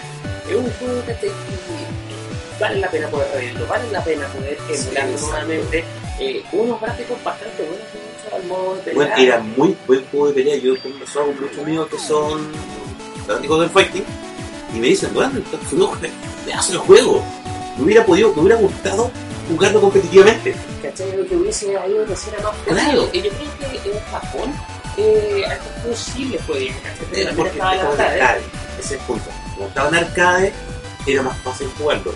Es un juego ¿cachai? que vale la pena poder reírlo, vale la pena poder emularlo nuevamente. Eh, unos gráficos bastante buenos al modo de. Bueno, era muy buen juego de pelea. Yo he conversado con muchos amigos que son fanáticos del fighting y me dicen, bueno, el un pedazo de juego. Me hubiera podido, me hubiera gustado jugarlo competitivamente. ¿cachai? Lo que hubiese ido de ser más Claro. Yo creo que en Japón eh, a estos juegos sí le fue Porque estaba en arcade. arcade, ese es el punto. Como estaba en arcade, era más fácil jugarlo.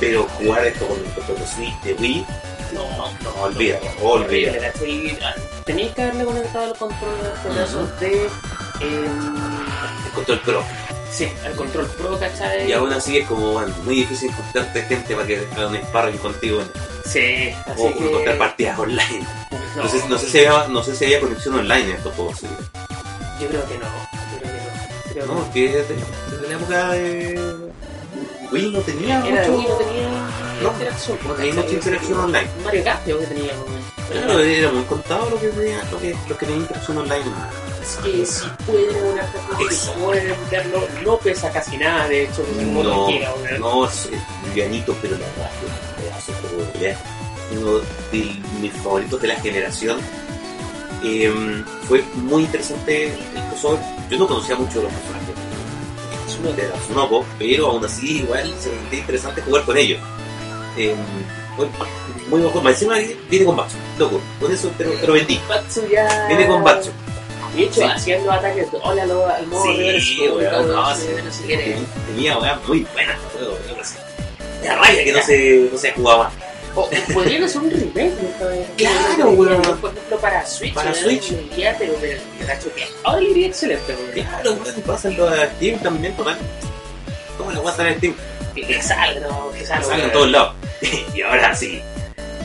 Pero jugar esto con el control de Switch de Wii, No, no, olvídalo, olvídalo. Teníais que haberle conectado el control de de. em, El control pro. Sí, al control pro, ¿cachai? Y aún así es como bueno, muy difícil encontrarte gente para que haga un sparring contigo Sí, así o que... encontrar partidas online. No, No, sé, no, sé si había, no sé si había conexión online en estos juegos. sí. Yo creo que no. Yo creo que no. Creo No, que porque desde, desde la época de Wii no tenía Era de mucho, Wii, no tenía No, interacción. no tenía mucha interacción online. Mario Kart creo que tenía. Claro, era muy contado lo que tenía, lo que, lo que tenía interacción online. Es que si pueden una que Eso. pueden verlo, no pesa casi nada, de hecho, No, weón. no, es livianito, pero la verdad que es un pedazo de. Uno de mis favoritos de la generación. Em, fue muy interesante el crossover. Yo no conocía mucho de los personajes de pero aún así igual se me sentía interesante jugar con ellos. Em, fue muy mejor. Más encima viene con Batsu, loco. Con eso te lo, te lo vendí. Batsu ya. Viene con Batsu. De hecho, Sí. haciendo ataques, hola, lo, al modo Sí, reverse, y weón, no, sí. no sé qué era. Tenía muy buena. Me da raya que no se, no se jugaba más. O podrían hacer un remake. Claro, weón. Por ejemplo, para Switch. Para Switch. iría, pero ahora le iría excelente, weón. Claro, weón, pásenlo a Steam también, total. ¿Cómo la voy a Steam? Que, que salga, que salga. En todos lados. y ahora sí.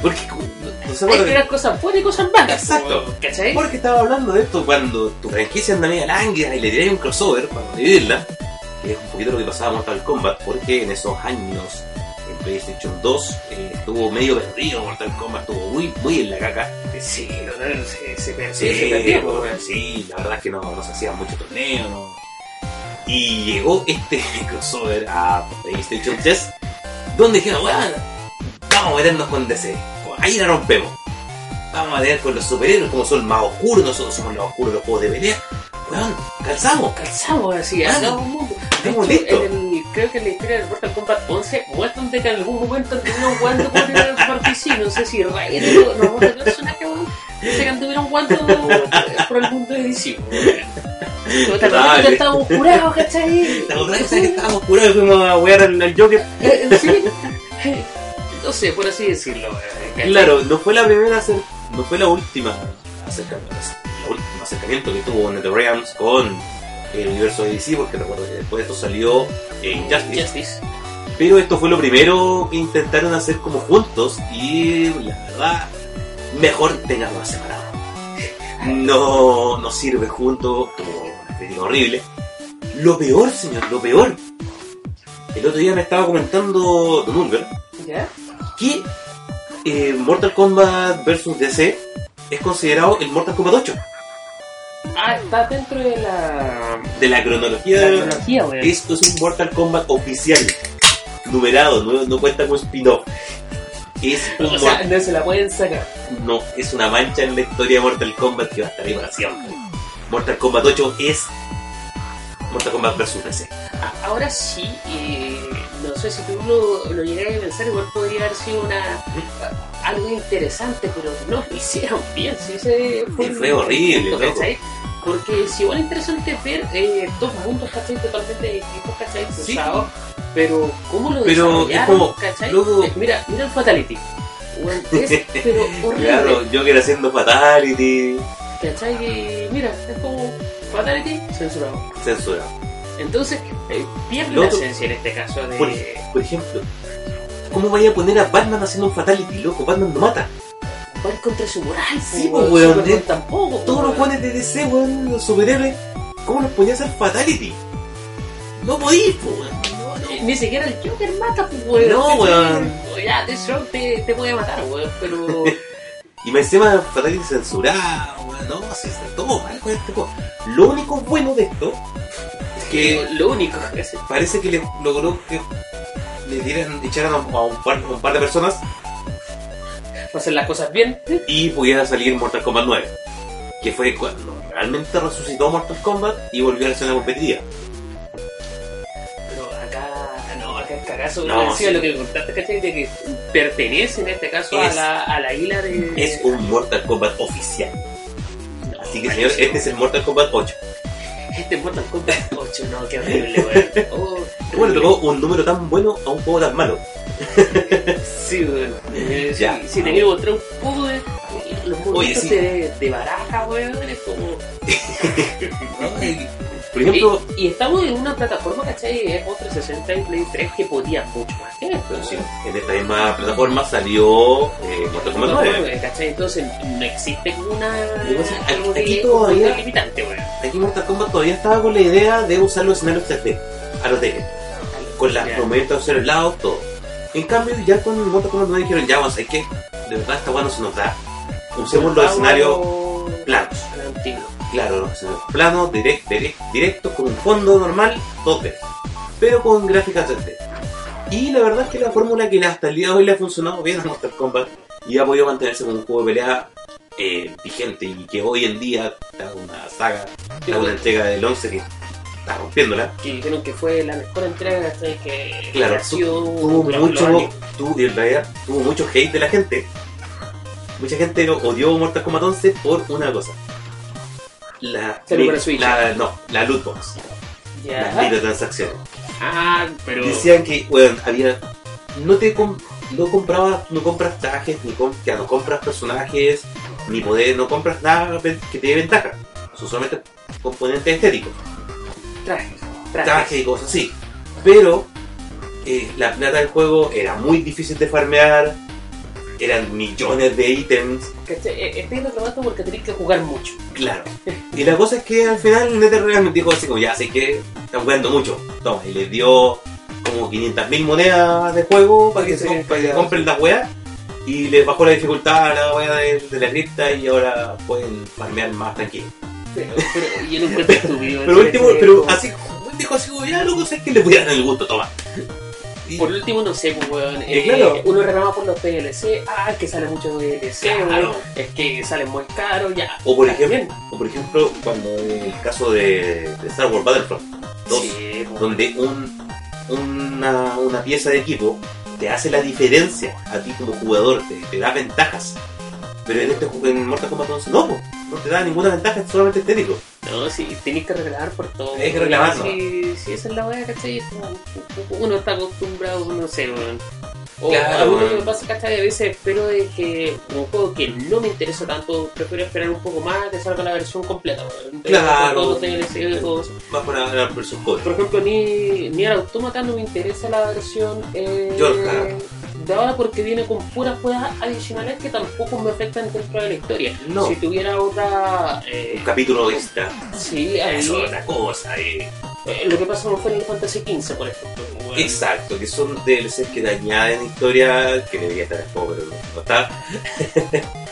Porque, no Hay que ver cosas buenas y cosas malas. Exacto. ¿Cachai? Porque estaba hablando de esto cuando tu franquicia anda media lánguida y le tiráis un crossover para dividirla, que es un poquito lo que pasaba en Mortal Kombat, porque en esos años PlayStation 2 eh, estuvo medio perdido Mortal Kombat, estuvo muy, muy en la caca. Sí, no, se, se perdió, Sí, se perdió, pues, weón. sí, la verdad es que no, no se hacían muchos torneos, no. Y llegó este crossover a PlayStation 3, donde dijeron, weón, vamos a meternos con DC, ahí la rompemos. Vamos a tener con los superhéroes como son más oscuros, nosotros somos los oscuros de los juegos de pelea. Weón, calzamos. Calzamos así, hagamos un mundo. Hecho, en el- creo que en la historia del Mortal Kombat 11 muestran de que en algún momento estuvieron jugando por el PC, no sé si o no, otro personaje, weón, dice que anduvieron jugando por el mundo de DC, weón. Ya estábamos curados, ¿cachai? La verdad que estábamos curados y fuimos a wear al, Joker. Eh, eh, Sí. Sé, por así decirlo, ¿cachai? Claro, no fue la primera, no fue la última acercamiento, la última acercamiento que tuvo NetherRealms con el universo de DC, porque recuerdo que después de esto salió en Justice. Justice. Pero esto fue lo primero que intentaron hacer como juntos y la verdad, mejor tenganlo separado. No, no sirve juntos, tuvo una crítica horrible. Lo peor, señor, lo peor. El otro día me estaba comentando Don Ulver ¿Ya? que eh, Mortal Kombat vs DC es considerado el Mortal Kombat 8 Ah, está dentro de la. de la de cronología. la cronología, weón. Esto es un Mortal Kombat oficial, numerado, no, no cuenta como spin-off. Es un O sea, no se la pueden sacar. no, es una mancha en la historia de Mortal Kombat que va a estar ahí para siempre. Mortal Kombat 8 es Mortal Kombat vs DC. Ahora sí, eh, no sé si tú lo, llegas a pensar, igual podría haber sido una algo interesante, pero no lo hicieron bien. Sí, ese fue, horrible, punto. Porque si igual es interesante ver eh, dos mundos, ¿cachai? Totalmente distintos, ¿cachai? Sí. Cruzados, pero ¿cómo lo Pero es como, ¿cachai? Mira, mira el Fatality. Es, pero horrible. Claro, Joker haciendo Fatality, ¿Cachai? Y mira, es como Fatality censurado. censurado. Entonces, eh, pierde la otro- esencia en este caso de... Por, por ejemplo, ¿cómo vaya a poner a Batman haciendo un Fatality, loco? Batman no mata. Va contra de su moral, Sí, pues, weón, Superman eh, tampoco. Todos los weón. guanes de DC, weón, los superhéroes, ¿cómo los ponías a hacer Fatality? No podís, po, weón. No, Ni siquiera el Joker mata, pues, weón. No, weón. Ya, Deathstroke te, te puede matar, weón, pero... Y me encima Fatality censurado, weón. No, si está todo mal con este juego. Lo único bueno de esto es que lo único que hace... parece que le logró que le dieran, echaran a, un, par, a un par de personas Para hacer las cosas bien, y pudiera salir Mortal Kombat 9. Que fue cuando realmente resucitó Mortal Kombat y volvió a la escena competitiva. pero acá... No, acá es cagazo. No, No, sí. lo que contaste, ¿cachai? De que pertenece en este caso Es- a, la, a la isla de... Es un Mortal Kombat oficial. No, Así que señor, este es el Mortal Kombat 8. Este es Mortal Kombat 8, no, qué horrible, weón. Oh, ¿Cómo le tocó un número tan bueno a un juego tan malo? Sí, weón. Eh, Ya. Si, si te quiero mostrar un poco de los Oye, movimientos sí. de, de baraja, weón, es como... Por ejemplo, y, y estamos en una plataforma, ¿cachai? Xbox 360 y Play 3 que podía mucho más que esto. sí, en esta misma plataforma salió eh, Mortal Kombat No, 9. ¿cachai? Entonces no existe una... Es algo aquí que- todavía- limitante, weón. Aquí Mortal Kombat todavía estaba con la idea de usar los escenarios 3D, a los Tekken, con las momentos hacia los lados, todo. En cambio, ya con Mortal Kombat 9 dijeron, ya vamos, hay que, de verdad esta no se nos da. Usemos los escenarios planos. Claro, los planos, direct, direct, directos, con un fondo normal, 2D, pero con gráficas 3D. Y la verdad es que la fórmula que hasta el día de hoy le ha funcionado bien a Mortal Kombat y ha podido mantenerse como un juego de pelea eh, vigente y que hoy en día está una saga, está una entrega del 11 que está rompiéndola. que dijeron que fue la mejor entrega ¿cachai? que Claro, ha sido Tuvo mucho, tuvo, en realidad tuvo mucho hate de la gente. Mucha gente odió Mortal Kombat 11 por una cosa. La, Switch. la, no, la loot box, las microtransacciones. Ah, pero. Decían que, bueno, había. No te com- no comprabas, no compras trajes, ni com- ya no compras personajes, ni poder, no compras nada que te dé ventaja. Son solamente componentes estéticos, Trajes. Trajes. trajes y cosas así. Pero eh, la plata del juego era muy difícil de farmear, eran millones de ítems, ¿Cachai? Eh, Estoy reclamando porque tenéis que jugar mucho. claro. Y la cosa es que al final NetherRealm dijo así como, ya sé que están jugando mucho, toma, y les dio como 500.000 monedas de juego para que, se, para que ya. compren las weas. Y les bajó la dificultad a la wea de, de la cripta y ahora pueden farmear más tranquilo. Pero, pero y en un cuento estúpido. Pero ¿cachai? último, pero así, dijo así ya loco, sé que les voy a dar el gusto, toma. Y- Por último, no sé, pues, weón. Eh, claro. Uno reclama por los DLC. Ah, que sale mucho DLC, Claro. weón. Es que salen muy caros, ya. O por ejemplo, o por ejemplo cuando el caso de, de Star Wars Battlefront 2, Sí, pues. donde un, una, una pieza de equipo te hace la diferencia a ti como jugador, te, te da ventajas. Pero en este en Mortal Kombat 11 no, po, no te da ninguna ventaja, es solamente estético. No, sí, tenéis que reclamar por todo. Hay que reclamar. Si, si esa es la weá, ¿cachai? Uno está acostumbrado, no sé, weón. O Claro, a que weón. me pasa, ¿cachai? A veces espero de que un juego que no me interesa tanto, prefiero esperar un poco más que salga la versión completa, weón. De- Claro. DLC todo eso. Va por la, la versión. Por ejemplo, ni, ni al Automata no me interesa la versión eh, Yorka. De ahora porque viene con puras juegas adicionales que tampoco me afectan dentro de la historia. No. Si tuviera otra... eh, Un capítulo extra. sí, ahí... Eso es otra cosa. eh. Eh, lo que pasa con Final Fantasy XV, por ejemplo. Exacto, que son DLCs que te añaden historia, que debería estar en juego, pero no está.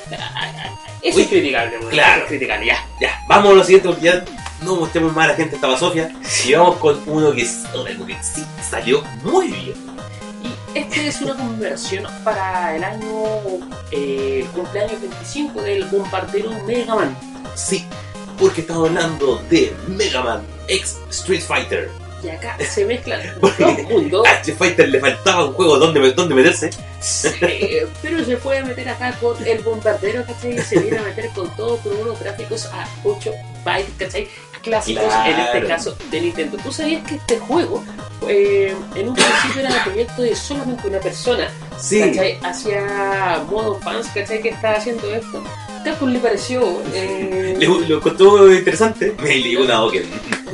Eso Uy, es criticable, weón. claro. Es criticable, ya. Ya, vamos a lo siguiente, porque ya no mostremos más a la gente esta basofia. Y vamos con uno que, es- uno que sí salió muy bien. Este es una conversión para el año. Eh, cumpleaños 25 del bombardero Mega Man. Sí, porque estamos hablando de Mega Man X Street Fighter. Y acá se mezclan dos mundos. A Fighter le faltaba un juego donde, donde meterse. Sí, pero se puede meter acá con el bombardero, ¿cachai? Y se viene a meter con todo con unos gráficos a 8 bytes, ¿cachai? Clásicos en este Claro. caso de Nintendo. ¿Tú sabías que este juego eh, en un principio era el proyecto de solamente una persona? Sí, ¿cachai? Hacia modo fans, ¿cachai? Que está haciendo esto. Capcom le pareció. eh, le, lo encontró interesante. Me le una Oken.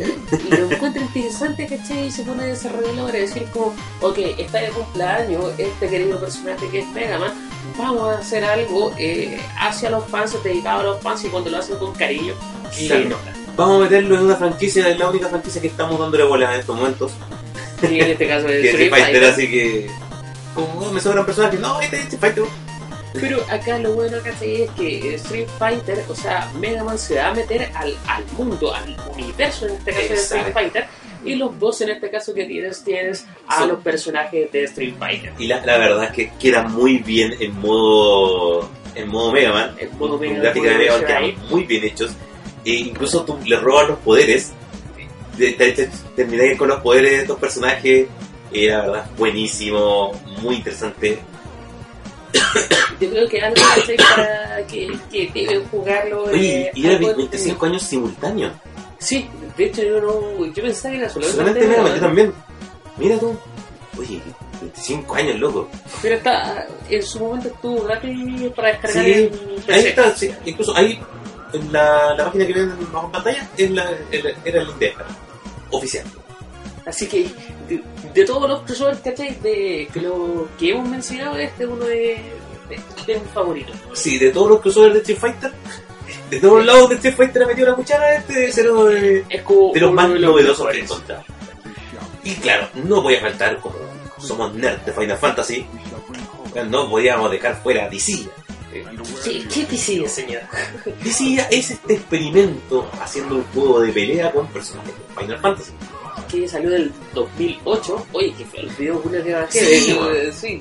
lo encuentra interesante, ¿cachai? Y se pone a desarrollarlo para decir como, ok, está de cumpleaños este querido personaje que es Mega Man, vamos a hacer algo eh, hacia los fans, dedicado a los fans y cuando lo hacen con cariño, se nota. Vamos a meterlo en una franquicia, es la única franquicia que estamos dándole bola en estos momentos. Y en este caso es Street Fighter, así que. Como "Oh, me sobran personajes, no, este es Street Fighter. Pero acá lo bueno, ¿cachai? Es que Street Fighter, o sea, Mega Man se va a meter al, al mundo, al universo en este caso de Street. Fighter. Y los dos en este caso que tienes, tienes a Son- los personajes de Street Fighter. Y la, la verdad es que queda muy bien en modo en modo Mega Man. El modo Mega Man, gráficas de Mega Man modo quedan muy bien hechos. E incluso tú le robas los poderes. Te, te, te- termináis con los poderes de estos personajes. Y la verdad, buenísimo, muy interesante. Yo creo que algo para que, que deben jugarlo. Oye, eh, y era algo 25 años simultáneos. Sí, de hecho yo no. Yo pensaba que era solamente. Solamente Mega Man, yo también. Mira tú. Oye, 25 años, loco. Pero está, en su momento estuvo gratis para descargar Sí, en ahí está, sí. Incluso ahí, en la, la página que ven bajo en pantalla, es la, era era el link de. Oficial. Así que, de, de todos los crossovers, ¿cachai? De, que, lo, que hemos mencionado, este es uno de, de, de mis favoritos. Sí, de todos los crossovers de Street Fighter, de todos lados de Street Fighter ha metido la cuchara, este debe ser uno de, Es como de los más los novedosos que he encontrado. Y claro, no voy a faltar como somos nerds de Final Fantasy, no podíamos dejar fuera a DC. Sí, ¿Qué sigue, señor? DC es este experimento haciendo un juego de pelea con personajes de Final Fantasy. Que salió del 2008. Oye, que fue el video que bajé. Sí, de- bueno. de- sí.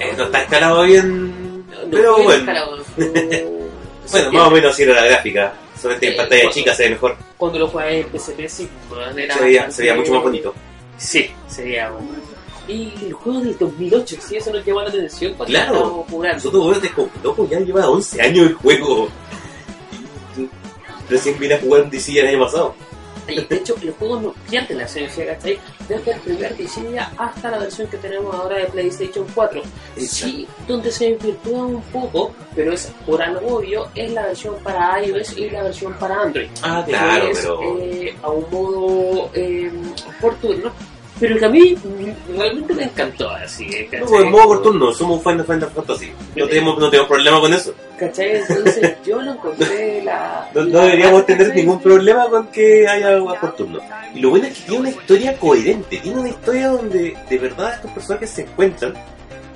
Eh, no está escalado bien, No pero fue bueno. descarado, no- Bueno, más o menos así era la gráfica. Solamente en Eh, pantalla cuando- chica se ve mejor. Cuando lo jugué en PSP, sí. bueno, era Se veía, se veía mucho más bonito. Sí, sería bueno. Y el juego del 2008, sí, eso nos llama la atención cuando Claro. jugando. Nosotros, es como, loco, ya lleva 11 años el juego. Recién vine a jugar un DC el año pasado. De hecho, el juego no pierde la esencia, ¿cachai? Desde el primer diseño hasta la versión que tenemos ahora de PlayStation 4. Sí, donde se desvirtúa un poco, pero es por algo obvio, es la versión para iOS y la versión para Android. Ah, claro, es, pero. eh, a un modo eh, por turno, pero que a mí realmente me encantó así, ¿eh? No, ¿cachai? pues, en modo turno, somos un fan de Final Fantasy. No tenemos, no tenemos problema con eso. ¿Cachai? Entonces yo lo encontré la... No, no deberíamos tener ningún problema con que haya juegos por turno. Y lo bueno es que tiene una historia coherente, tiene una historia donde de verdad estos personajes se encuentran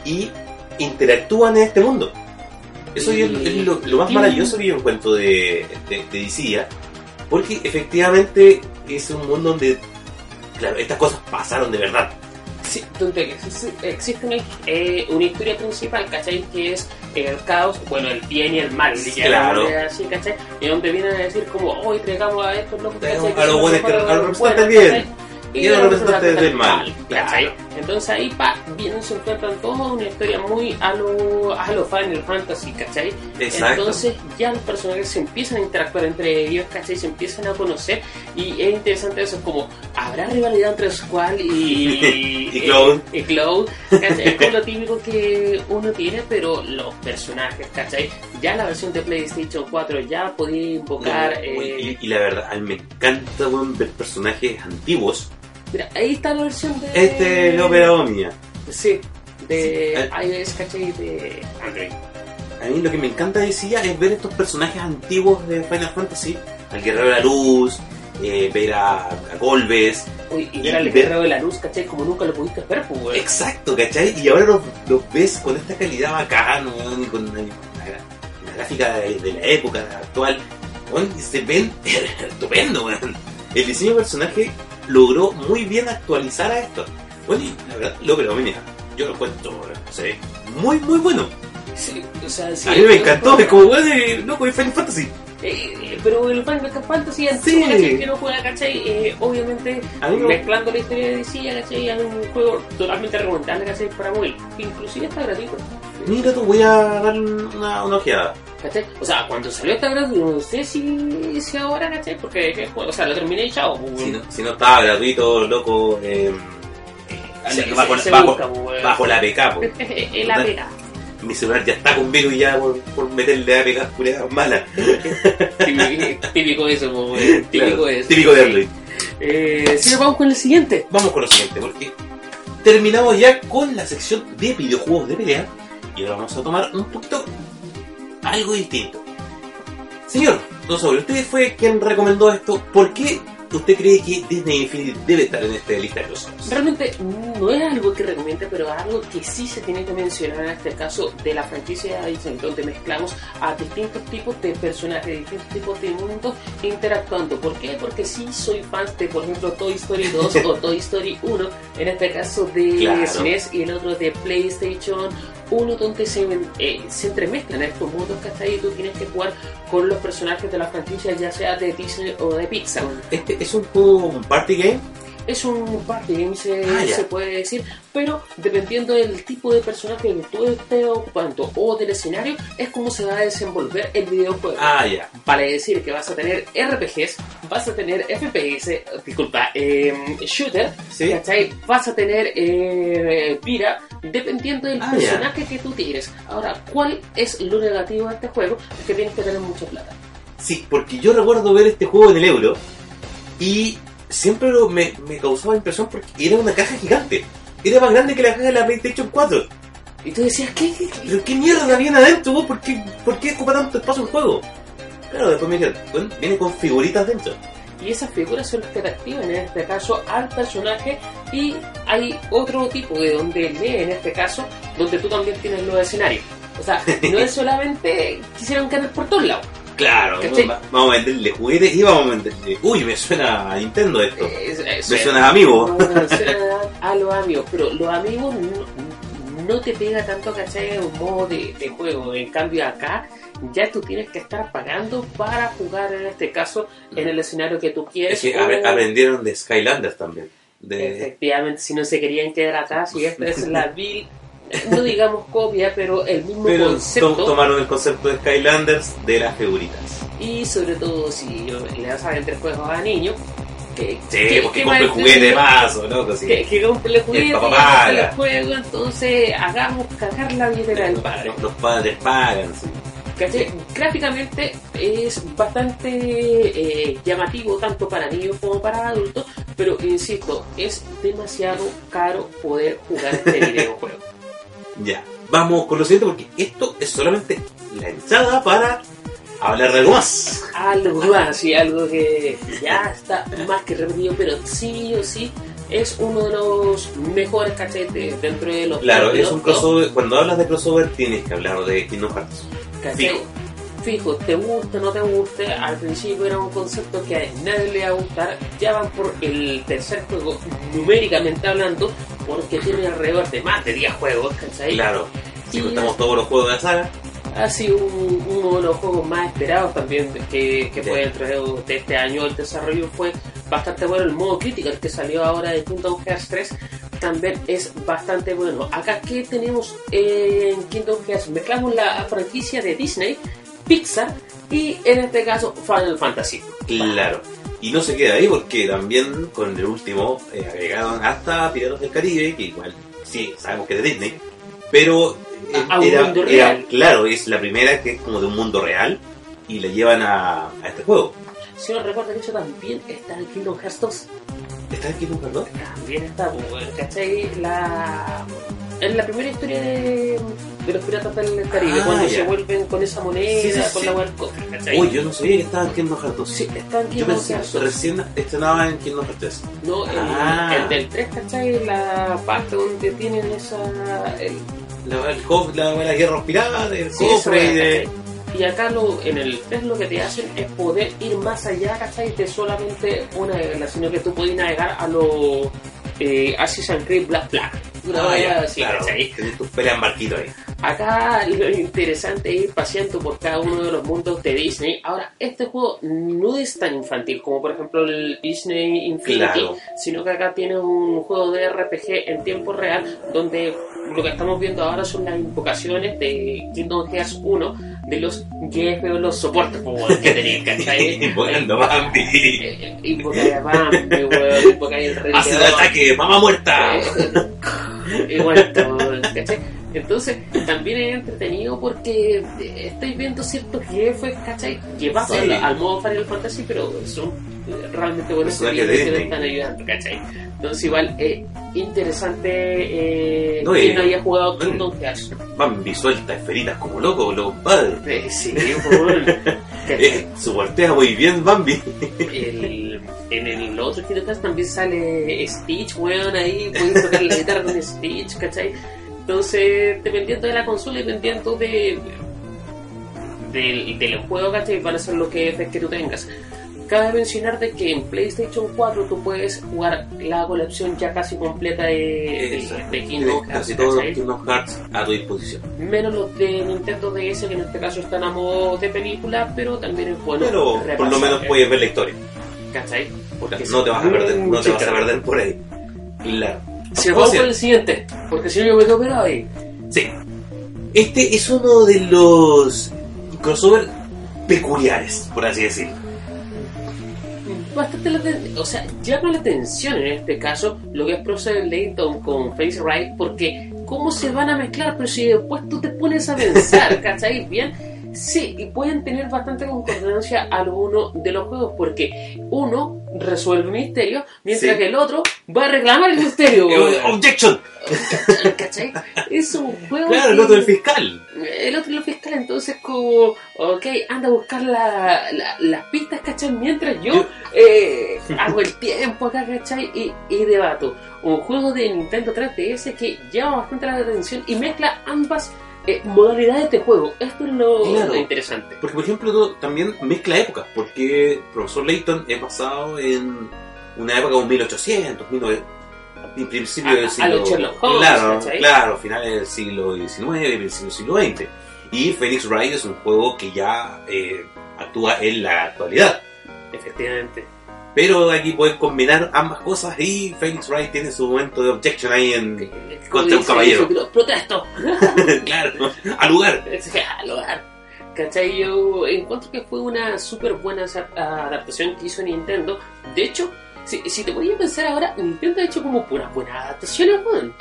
y interactúan en este mundo. Eso es, es lo, lo más maravilloso que yo encuentro de, de, de DC, ¿ya? porque efectivamente es un mundo donde, claro, estas cosas pasaron de verdad. Sí, donde existe, existe una, eh, una historia principal, ¿cachai? Que es el caos, bueno, el bien y el mal, Claro. digámosle así, ¿cachai? Y donde vienen a decir como, hoy entregamos a estos locos, ¿cachai? a los buenos, a los bien. Y a los representantes del mal. ¿cachai? Entonces ahí pa, vienen, se encuentran todos una historia muy a lo, a lo Final Fantasy, ¿cachai? Exacto. Entonces ya los personajes se empiezan a interactuar entre ellos, ¿cachai? Se empiezan a conocer y es interesante eso, como habrá rivalidad entre Squall y, Y Cloud. y Cloud, ¿cachai? Es como lo típico que uno tiene, pero los personajes, ¿cachai? Ya la versión de PlayStation 4 ya podía invocar... No, eh, y, y la verdad, a mí me encanta ver personajes antiguos. Mira, ahí está la versión de... Este es Opera Omnia. Sí, de Sí. iOS, ¿cachai? De Android. A mí lo que me encanta decía es ver estos personajes antiguos de Final Fantasy, al Guerrero de la Luz, eh, ver a, a Golbez. Uy, y Y ver al ver- guerrero de la luz, ¿cachai? Como nunca lo pudiste ver, pues. Exacto, ¿cachai? Y ahora los, los ves con esta calidad bacana, weón, y con una, una- una gráfica de, de la época actual, y se ven estupendo, weón. El diseño del personaje logró muy bien actualizar a esto. Bueno, y la verdad, lo pero mira, yo lo cuento, ve muy, muy bueno. Sí, o sea, sí, a mí me encantó, es como, de- loco, de Final Fantasy. Eh, pero el Final Fantasy en Sí. que no juega, ¿cachai? Eh, obviamente, mezclando la historia de DC, ¿cachai? Es un juego totalmente recomendable, ¿cachai? Para móvil. Inclusive está gratuito. Mira, tú voy a dar una, una ojeada. ¿Cachai? O sea, cuando salió está gratuito, no sé si, si ahora, ¿cachai? Porque, ¿qué juego? o sea, lo terminé y chao. pues, Si no, si no estaba gratuito, loco, eh, bajo, se bajo- busca, pues, bajo la APK, po. el APK. Mi celular ya está con virus ya por, por meterle APK culiadas malas. típico, eso. Típico Claro, eso. Típico de Android. Eh, nos vamos con el siguiente. Vamos con lo siguiente, porque terminamos ya con la sección de videojuegos de pelea y ahora vamos a tomar un poquito algo distinto. Señor, Don Sobre, usted fue quien recomendó esto. ¿Por qué usted cree que Disney Infinity debe estar en esta lista de los Realmente no es algo que recomiende, pero es algo que sí se tiene que mencionar en este caso de la franquicia de Disney, donde mezclamos a distintos tipos de personajes, distintos tipos de mundos interactuando. ¿Por qué? Porque sí soy fan de, por ejemplo, Toy Story 2 o Toy Story 1, en este caso de Claro. SNES y el otro de PlayStation 1, donde se, eh, se entremezclan estos mundos que hasta ahí tú tienes que jugar con los personajes de la franquicia, ya sea de Disney o de Pixar. Este es un juego, un party game. Es un party game, se, Ah, se puede decir, pero dependiendo del tipo de personaje que tú estés ocupando o del escenario, es como se va a desenvolver el videojuego. Ah, ya. Vale decir que vas a tener RPGs, vas a tener FPS, disculpa, eh, shooter, Sí. ¿cachai? Vas a tener eh, Pira, dependiendo del Ah, personaje que tú tienes. Ahora, ¿cuál es lo negativo de este juego? Es que tienes que tener mucha plata. Sí, porque yo recuerdo ver este juego en el euro y siempre me, me causaba impresión porque era una caja gigante. Era más grande que la caja de la PlayStation 4. Y tú decías, ¿qué? qué, qué? ¿Pero qué mierda viene adentro? vos? ¿Por qué, ¿Por qué ocupa tanto espacio el juego? Claro, después me dijeron, bueno, viene con figuritas dentro. Y esas figuras son las que te activan en este caso al personaje y hay otro tipo de donde lee en este caso donde tú también tienes los escenarios. O sea, no es solamente quisieron ganar por todos lados. Claro, vamos a venderle juguetes y vamos a venderle... Uy, me suena a Nintendo esto. Es- es- me suena a. No, suena a los amigos, pero los amigos no, no te pega tanto, ¿cachai? Un modo de, de juego. En cambio acá ya tú tienes que estar pagando para jugar en este caso en el escenario que tú quieres. Es que o- aprendieron de Skylanders también. De... Efectivamente, si no se querían quedar atrás y esta es la vil, no digamos copia, pero el mismo Pero concepto. to- tomaron el concepto de Skylanders de las figuritas. Y sobre todo si le vas a vender juegos a niños, que, Sí, que- porque que compre juguete más o loco, sí. Que, que compre el juguete, compre el juego, entonces hagamos cagar la billetera del padre. Los, padres pagan, sí. Gráficamente es bastante eh, llamativo tanto para niños como para adultos, pero insisto, es demasiado caro poder jugar este videojuego. Ya, vamos con lo siguiente porque esto es solamente la entrada para hablar de algo más. algo más y algo que ya está más que repetido, pero sí o sí es uno de los mejores cachetes dentro de los Claro, es un crossover. Cuando hablas de crossover tienes que hablar de Kingdom Hearts. fijo. Fijo, te guste o no te guste, al principio era un concepto que a nadie le va a gustar, ya van por el tercer juego, numéricamente hablando, porque tiene alrededor de más de 10 juegos, ¿cachai? Claro, si Y- contamos todos los juegos de la saga, ha sido un- uno de los juegos más esperados también que, que Sí. fue dentro de este año. El desarrollo fue bastante bueno. El modo Critical que salió ahora de Kingdom Hearts 3 también es bastante bueno. Acá, ¿qué tenemos en Kingdom Hearts? Mezclamos la franquicia de Disney, Pixar y en este caso Final Fantasy. claro. Y no se queda ahí porque también con el último eh, agregaron hasta Piratas del Caribe, que igual sí, sabemos que es de Disney, pero eh, A un era, mundo era- real. claro, es la primera que es como de un mundo real y la llevan a, a este juego. Si no recuerdo que eso también está en Kingdom Hearts 2. ¿Está aquí Kingdom Hearts 2? También está, pues, ¿cachai? La... En la primera historia de, de los piratas del Caribe, Ah, cuando ya. se vuelven con esa moneda, Sí, sí, con sí. la cofre, ¿cachai? Uy, yo no sabía que estaba en Kingdom Hearts 2. Sí, está en Yo Kingdom pensé Hearts que 2. recién estrenaba en Kingdom Hearts 3. No, el, Ah. el del 3, ¿cachai? La parte donde tienen esa... El, La, el cof- la, la guerra pirata, el cofre y de... ¿cachai? Y acá lo, en el 3 lo que te hacen es poder ir más allá, ¿cachai? De solamente una isla, sino que tú puedes navegar a los eh, Assassin's Creed Black Flag. Una Ah, ya, así, claro, tus peleas barquito ahí. Acá lo interesante es ir paseando por cada uno de los mundos de Disney. Ahora, este juego no es tan infantil como por ejemplo el Disney Infinity, Claro. sino que acá tiene un juego de RPG en tiempo real donde lo que estamos viendo ahora son las invocaciones de Kingdom Hearts 1 de los jefes, los soportes po, weón, que tenéis, ¿cachai? Invocando Bambi. Eh, Invocar a Bambi, weón, invocar el rey Hace el ataque, mamá muerta. y muerto, ¿cachai? Entonces, también es entretenido porque eh, estoy viendo ciertos jefes, ¿cachai? Que pasan Sí. al, modo Final Fantasy, pero son eh, realmente buenos que te están ayudando, ¿cachai? Entonces, igual, eh, interesante eh, No, y- no haya jugado. Kingdom Hearts. Bambi suelta esferitas como loco, los padres. Sí, por Eh, su voltea muy bien Bambi. el, en el otro Kingdom Hearts también sale Stitch, weón, ahí puedes tocar la guitarra con Stitch, ¿cachai? Entonces, dependiendo de la consola y dependiendo de, del, del juego, ¿cachai? Van a ser los que, que tú tengas. Cabe mencionar de que en PlayStation 4 tú puedes jugar la colección ya casi completa de, de, Exacto. de Kingdom Hearts, Casi todos los. Kingdom Hearts a tu disposición. menos los de Nintendo DS que en este caso están a modo de película, pero también es bueno Pero por lo repasar, menos ¿eh? puedes ver la historia. ¿cachai? Porque No te vas a perder, no te vas a perder por ahí. Claro. O vamos por el siguiente, porque si no yo me quedo pegado ahí. Sí. Este es uno de los crossover peculiares, por así decirlo. Bastante la o sea, llama la atención en este caso lo que es Professor Layton con Face Right, porque cómo se van a mezclar, pero si después tú te pones a pensar, ¿cachai? Bien, sí, y pueden tener bastante concordancia algunos de los juegos, porque uno resuelve un misterio, mientras Sí. que el otro va a reclamar el misterio. Objection. ¿Cachai? Es un juego. Claro, el otro del fiscal. el otro es lo fiscal, entonces como, ok, anda a buscar la- la- las pistas, ¿cachai? Mientras yo Yo- eh, hago el tiempo acá, ¿cachai? Y, y debato. Un juego de Nintendo 3DS que llama bastante la atención y mezcla ambas eh, modalidades de juego. Esto es lo, Claro. interesante. Porque, por ejemplo, tú- también mezcla épocas, porque Profesor Layton es basado en una época de un 1800, 1900, en principio A- del siglo... los Sherlock Holmes, claro, ¿cachai? claro, finales del siglo XIX, principios del siglo XX. Y Phoenix Wright es un juego que ya eh, actúa en la actualidad. Efectivamente. Pero aquí pueden combinar ambas cosas y Phoenix Wright tiene su momento de objection ahí en... Contra un caballero. Protesto. claro, al lugar. al hogar. ¿Cachai? Yo encuentro que fue una súper buena sa- adaptación que hizo Nintendo. De hecho, si, si te podías pensar ahora, Nintendo ha hecho como puras buenas adaptaciones, weón.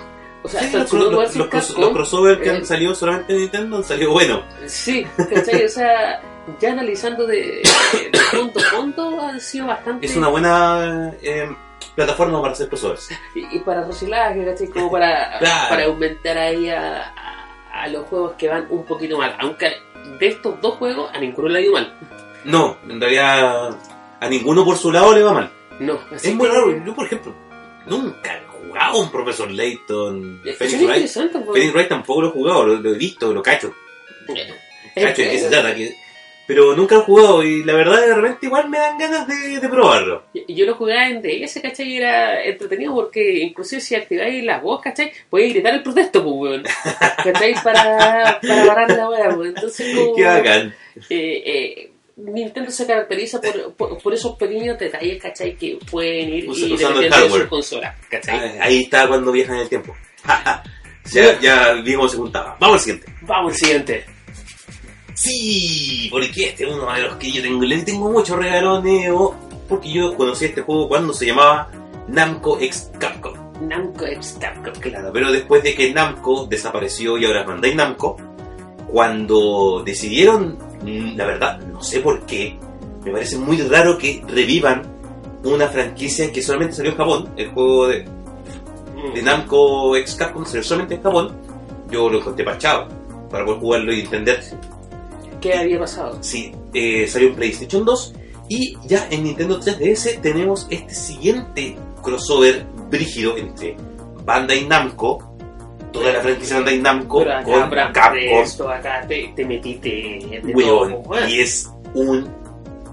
O sea, Sí, hasta los, los- los los crossover que eh, han salido solamente en Nintendo han salido buenos. Sí, ¿cachai? O sea, ya analizando de, de punto a punto, ha sido bastante. Es una buena eh, plataforma para hacer crossovers. Y, y para reciclaje, ¿cachai? Como para, Claro. para aumentar ahí a, a- a los juegos que van un poquito mal. Aunque de estos dos juegos, a ninguno le ha ido mal. No, en realidad a ninguno por su lado le va mal. No, así es muy que- raro. Yo, por ejemplo, nunca he jugado un Profesor Layton. Es Phoenix Wright. pues. Phoenix Wright tampoco lo he jugado, lo, lo he visto, lo cacho. Es Cacho, ¿de qué se que- trata? Que- Pero nunca he jugado y la verdad de repente igual me dan ganas de, de probarlo. Yo lo jugaba en DS, ¿cachai? Y era entretenido porque inclusive si activáis la voz, ¿cachai? Podéis gritar el protesto, pues, weón. ¿Cachai? Para, para parar la weá, weón. Entonces, como... Qué bacán. eh, eh, Nintendo se caracteriza por, por, por esos pequeños detalles, ¿cachai? Que pueden ir Us- y dependiendo de hardware. su consola, ¿cachai? Ah, Ahí está cuando viajan en el tiempo. ya, ya vimos se juntaba. Vamos al siguiente. Vamos al siguiente. Sí, porque este es uno de los que yo tengo. Le tengo muchos regalos Neo. Porque yo conocí este juego cuando se llamaba Namco X Capcom. Namco X Capcom. Claro, pero después de que Namco desapareció y ahora es Bandai Namco, cuando decidieron, mm, la verdad, no sé por qué, me parece muy raro que revivan una franquicia que solamente salió en Japón, el juego de, de Namco X Capcom salió solamente en Japón, yo lo encontré parchado para poder jugarlo y entender ¿Qué había pasado? Sí, eh, salió en PlayStation 2 y ya en Nintendo 3DS tenemos este siguiente crossover brígido entre Bandai Namco, toda la franquicia Bandai Namco Pero acá, con Bram, Capcom, esto acá te, te metiste weón, todo, y es un,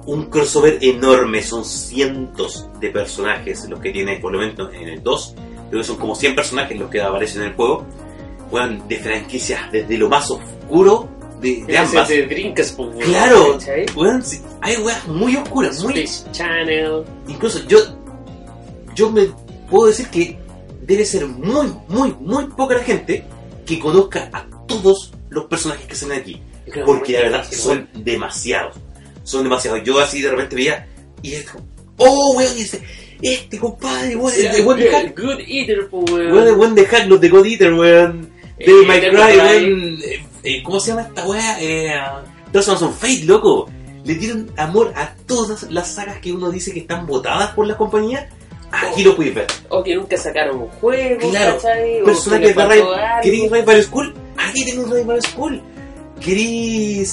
un crossover enorme, son cientos de personajes los que tiene, por lo menos en el 2, creo que son como 100 personajes los que aparecen en el juego, weón, de franquicias desde lo más oscuro de, ambas. de pues, Claro, weón, sí, hay weas muy oscuras, muy Channel. Incluso yo, yo me puedo decir que debe ser muy, muy, muy poca la gente que conozca a todos los personajes que salen aquí. Porque que la verdad son demasiados. Son demasiados. Yo así de repente veía y es como, oh, weón, y este, este compadre, weón, el de weón. buen de hack, Good Eater, pues, weón. weón, de hack, los de God Eater, weón, Devil May Cry, weón, eh, eh, ¿cómo se llama esta weá? Eh, on Fate, loco. Le tienen amor a todas las sagas que uno dice que están votadas por las compañías. Aquí lo puedes ver. O que nunca sacaron un juego, Claro, ¿cachai? Personajes de Rival. ¿Queréis Rival School? Aquí tenés Rival School. ¿Queréis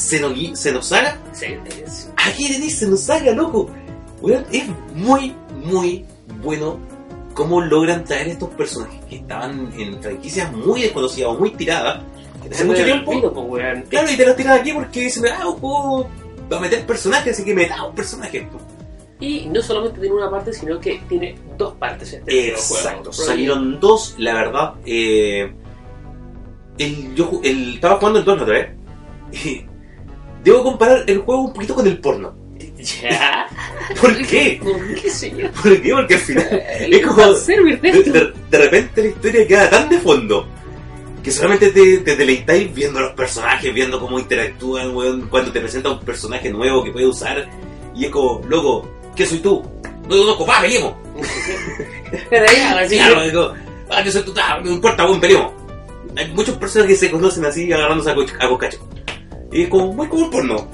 Xenosaga? Aquí tenés Xenosaga, loco. Weón, es muy, muy bueno cómo logran traer estos personajes que estaban en franquicias muy desconocidas o muy tiradas. que Hace mucho tiempo. pues, weón. Claro, y te los tiran aquí porque dicen, ah, un juego va a meter personajes, así que meta un personaje. Y no solamente tiene una parte, sino que tiene dos partes este. Exacto, salieron dos, la verdad. Eh, el, yo el- estaba jugando el 2 la otra vez. Debo comparar el juego un poquito con el porno. ¿Ya? ¿Por qué? ¿Por qué, señor? ¿Por qué? Porque al final es como... de repente la historia queda tan de fondo que solamente te, te deleitáis viendo a los personajes, viendo cómo interactúan, weón, cuando te presenta un personaje nuevo que puede usar. Y es como, loco, ¿qué soy tú? No te conozco, pa, peleemos. Pero así Claro, digo, ah, yo soy tú, ah, no importa, weón, peleemos. Hay muchos personajes que se conocen así agarrándose a, co- a. Y es como, muy como un porno.